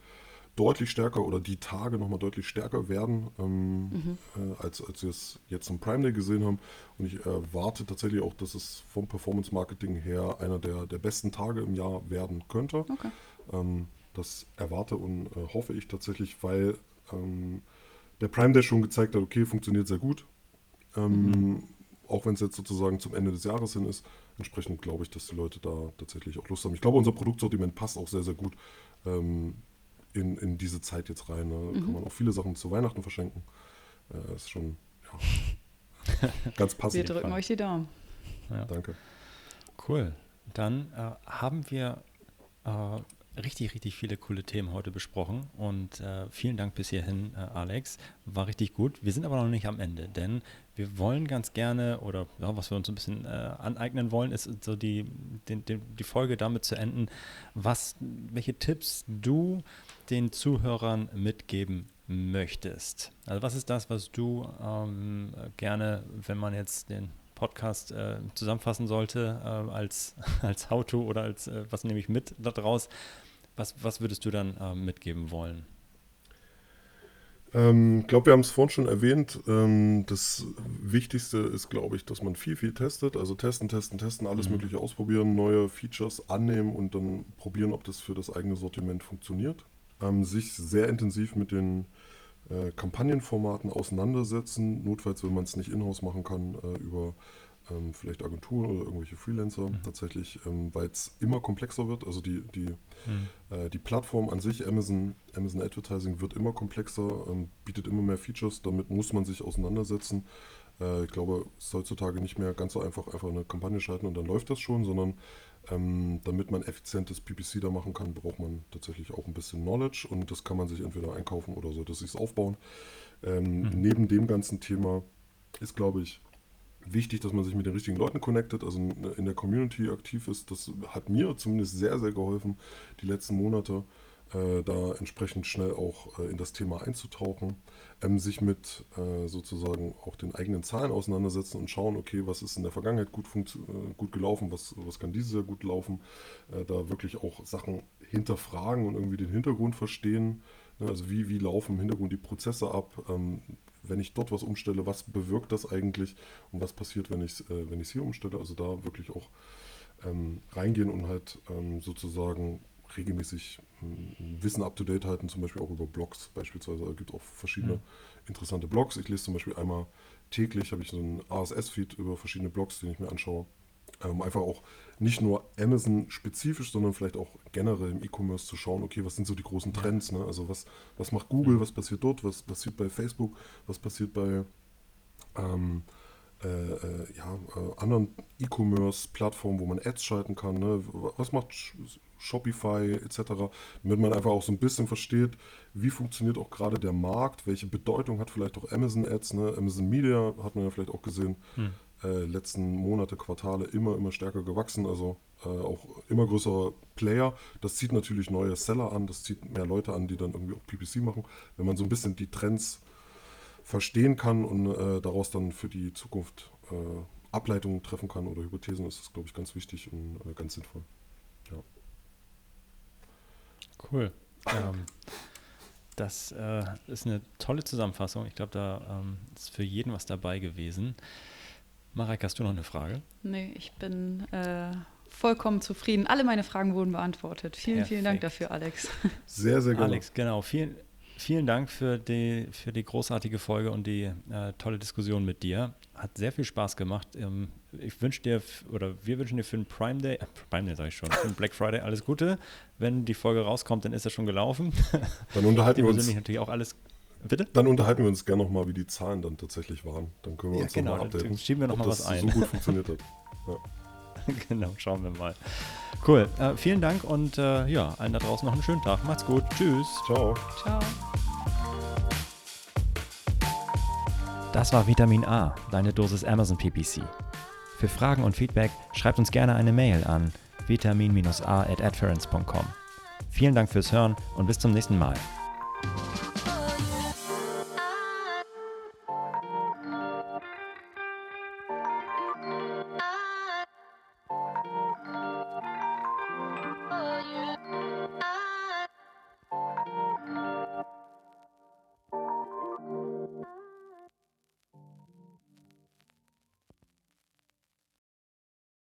deutlich stärker oder die Tage nochmal deutlich stärker werden, ähm, mhm. äh, als, als wir es jetzt im Prime Day gesehen haben. Und ich erwarte tatsächlich auch, dass es vom Performance Marketing her einer der, der besten Tage im Jahr werden könnte. Okay. Ähm, das erwarte und äh, hoffe ich tatsächlich, weil ähm, der Prime Day schon gezeigt hat, okay, funktioniert sehr gut. Ähm, mhm. Auch wenn es jetzt sozusagen zum Ende des Jahres hin ist, entsprechend glaube ich, dass die Leute da tatsächlich auch Lust haben. Ich glaube, unser Produktsortiment passt auch sehr, sehr gut ähm, in, in diese Zeit jetzt rein. Ne? Mhm. Kann man auch viele Sachen zu Weihnachten verschenken. Äh, ist schon ja, ganz passend. Wir drücken euch die Daumen. Ja. Danke. Cool. Dann äh, haben wir äh, richtig, richtig viele coole Themen heute besprochen und äh, vielen Dank bis hierhin, äh, Alex. War richtig gut. Wir sind aber noch nicht am Ende, denn wir wollen ganz gerne oder ja, was wir uns ein bisschen äh, aneignen wollen, ist so die, den, den, die Folge damit zu enden, was, welche Tipps du den Zuhörern mitgeben möchtest. Also was ist das, was du ähm, gerne, wenn man jetzt den Podcast äh, zusammenfassen sollte, äh, als, als How-To oder als äh, was nehme ich mit daraus, was, was würdest du dann äh, mitgeben wollen? Ich ähm, glaube, wir haben es vorhin schon erwähnt. Ähm, das Wichtigste ist, glaube ich, dass man viel, viel testet. Also testen, testen, testen, alles mhm. Mögliche ausprobieren, neue Features annehmen und dann probieren, ob das für das eigene Sortiment funktioniert. Ähm, sich sehr intensiv mit den äh, Kampagnenformaten auseinandersetzen. Notfalls, wenn man es nicht in-house machen kann, äh, über ähm, vielleicht Agenturen oder irgendwelche Freelancer mhm. tatsächlich, ähm, weil es immer komplexer wird. Also die, die, mhm. äh, die Plattform an sich, Amazon, Amazon Advertising, wird immer komplexer, ähm, bietet immer mehr Features, damit muss man sich auseinandersetzen. Äh, ich glaube, es ist heutzutage nicht mehr ganz so einfach, einfach eine Kampagne schalten und dann läuft das schon, sondern ähm, damit man effizientes PPC da machen kann, braucht man tatsächlich auch ein bisschen Knowledge und das kann man sich entweder einkaufen oder so, dass sich aufbauen. Ähm, mhm. Neben dem ganzen Thema ist, glaube ich, wichtig, dass man sich mit den richtigen Leuten connectet, also in der Community aktiv ist. Das hat mir zumindest sehr, sehr geholfen, die letzten Monate äh, da entsprechend schnell auch äh, in das Thema einzutauchen, ähm, sich mit äh, sozusagen auch den eigenen Zahlen auseinandersetzen und schauen, okay, was ist in der Vergangenheit gut, äh, gut gelaufen, was, was kann dieses Jahr gut laufen, äh, da wirklich auch Sachen hinterfragen und irgendwie den Hintergrund verstehen. Ne? Also wie, wie laufen im Hintergrund die Prozesse ab, ähm, wenn ich dort was umstelle, was bewirkt das eigentlich und was passiert, wenn ich es äh, wenn hier umstelle. Also da wirklich auch ähm, reingehen und halt ähm, sozusagen regelmäßig äh, Wissen up-to-date halten, zum Beispiel auch über Blogs beispielsweise. Es gibt auch verschiedene mhm. interessante Blogs. Ich lese zum Beispiel einmal täglich, habe ich so einen ASS-Feed über verschiedene Blogs, den ich mir anschaue. Um einfach auch nicht nur Amazon-spezifisch, sondern vielleicht auch generell im E-Commerce zu schauen, okay, was sind so die großen Trends? Ne? Also was, was macht Google, was passiert dort, was passiert bei Facebook, was passiert bei ähm, äh, äh, ja, äh, anderen E-Commerce-Plattformen, wo man Ads schalten kann. Ne? Was macht Shopify etc., damit man einfach auch so ein bisschen versteht, wie funktioniert auch gerade der Markt, welche Bedeutung hat vielleicht auch Amazon Ads, ne? Amazon Media hat man ja vielleicht auch gesehen, hm äh, letzten Monate, Quartale immer, immer stärker gewachsen. Also äh, auch immer größere Player. Das zieht natürlich neue Seller an, das zieht mehr Leute an, die dann irgendwie auch PPC machen. Wenn man so ein bisschen die Trends verstehen kann und äh, daraus dann für die Zukunft äh, Ableitungen treffen kann oder Hypothesen, ist das, glaube ich, ganz wichtig und äh, ganz sinnvoll. Ja. Cool. ähm, das ist eine tolle Zusammenfassung. Ich glaube, da ähm, ist für jeden was dabei gewesen. Marek, hast du noch eine Frage? Nee, ich bin äh, vollkommen zufrieden. Alle meine Fragen wurden beantwortet. Vielen, Perfekt. vielen Dank dafür, Alex. Sehr, sehr gerne. Alex, genau. Vielen, vielen Dank für die, für die großartige Folge und die äh, tolle Diskussion mit dir. Hat sehr viel Spaß gemacht. Ähm, ich wünsche dir, oder wir wünschen dir für den Prime Day, äh, Prime Day sage ich schon, für den Black Friday alles Gute. Wenn die Folge rauskommt, dann ist er schon gelaufen. Dann unterhalten wir uns. natürlich auch alles Bitte? Dann unterhalten wir uns gerne nochmal, wie die Zahlen dann tatsächlich waren. Dann können wir Ja, uns genau, nochmal updaten. dann schieben wir noch ob mal das was ein. so gut funktioniert hat. Ja. genau, schauen wir mal. Cool. Äh, vielen Dank und äh, ja, allen da draußen noch einen schönen Tag. Macht's gut. Tschüss. Ciao. Ciao. Das war Vitamin A, deine Dosis Amazon PPC. Für Fragen und Feedback schreibt uns gerne eine Mail an vitamin-a at. Vielen Dank fürs Hören und bis zum nächsten Mal.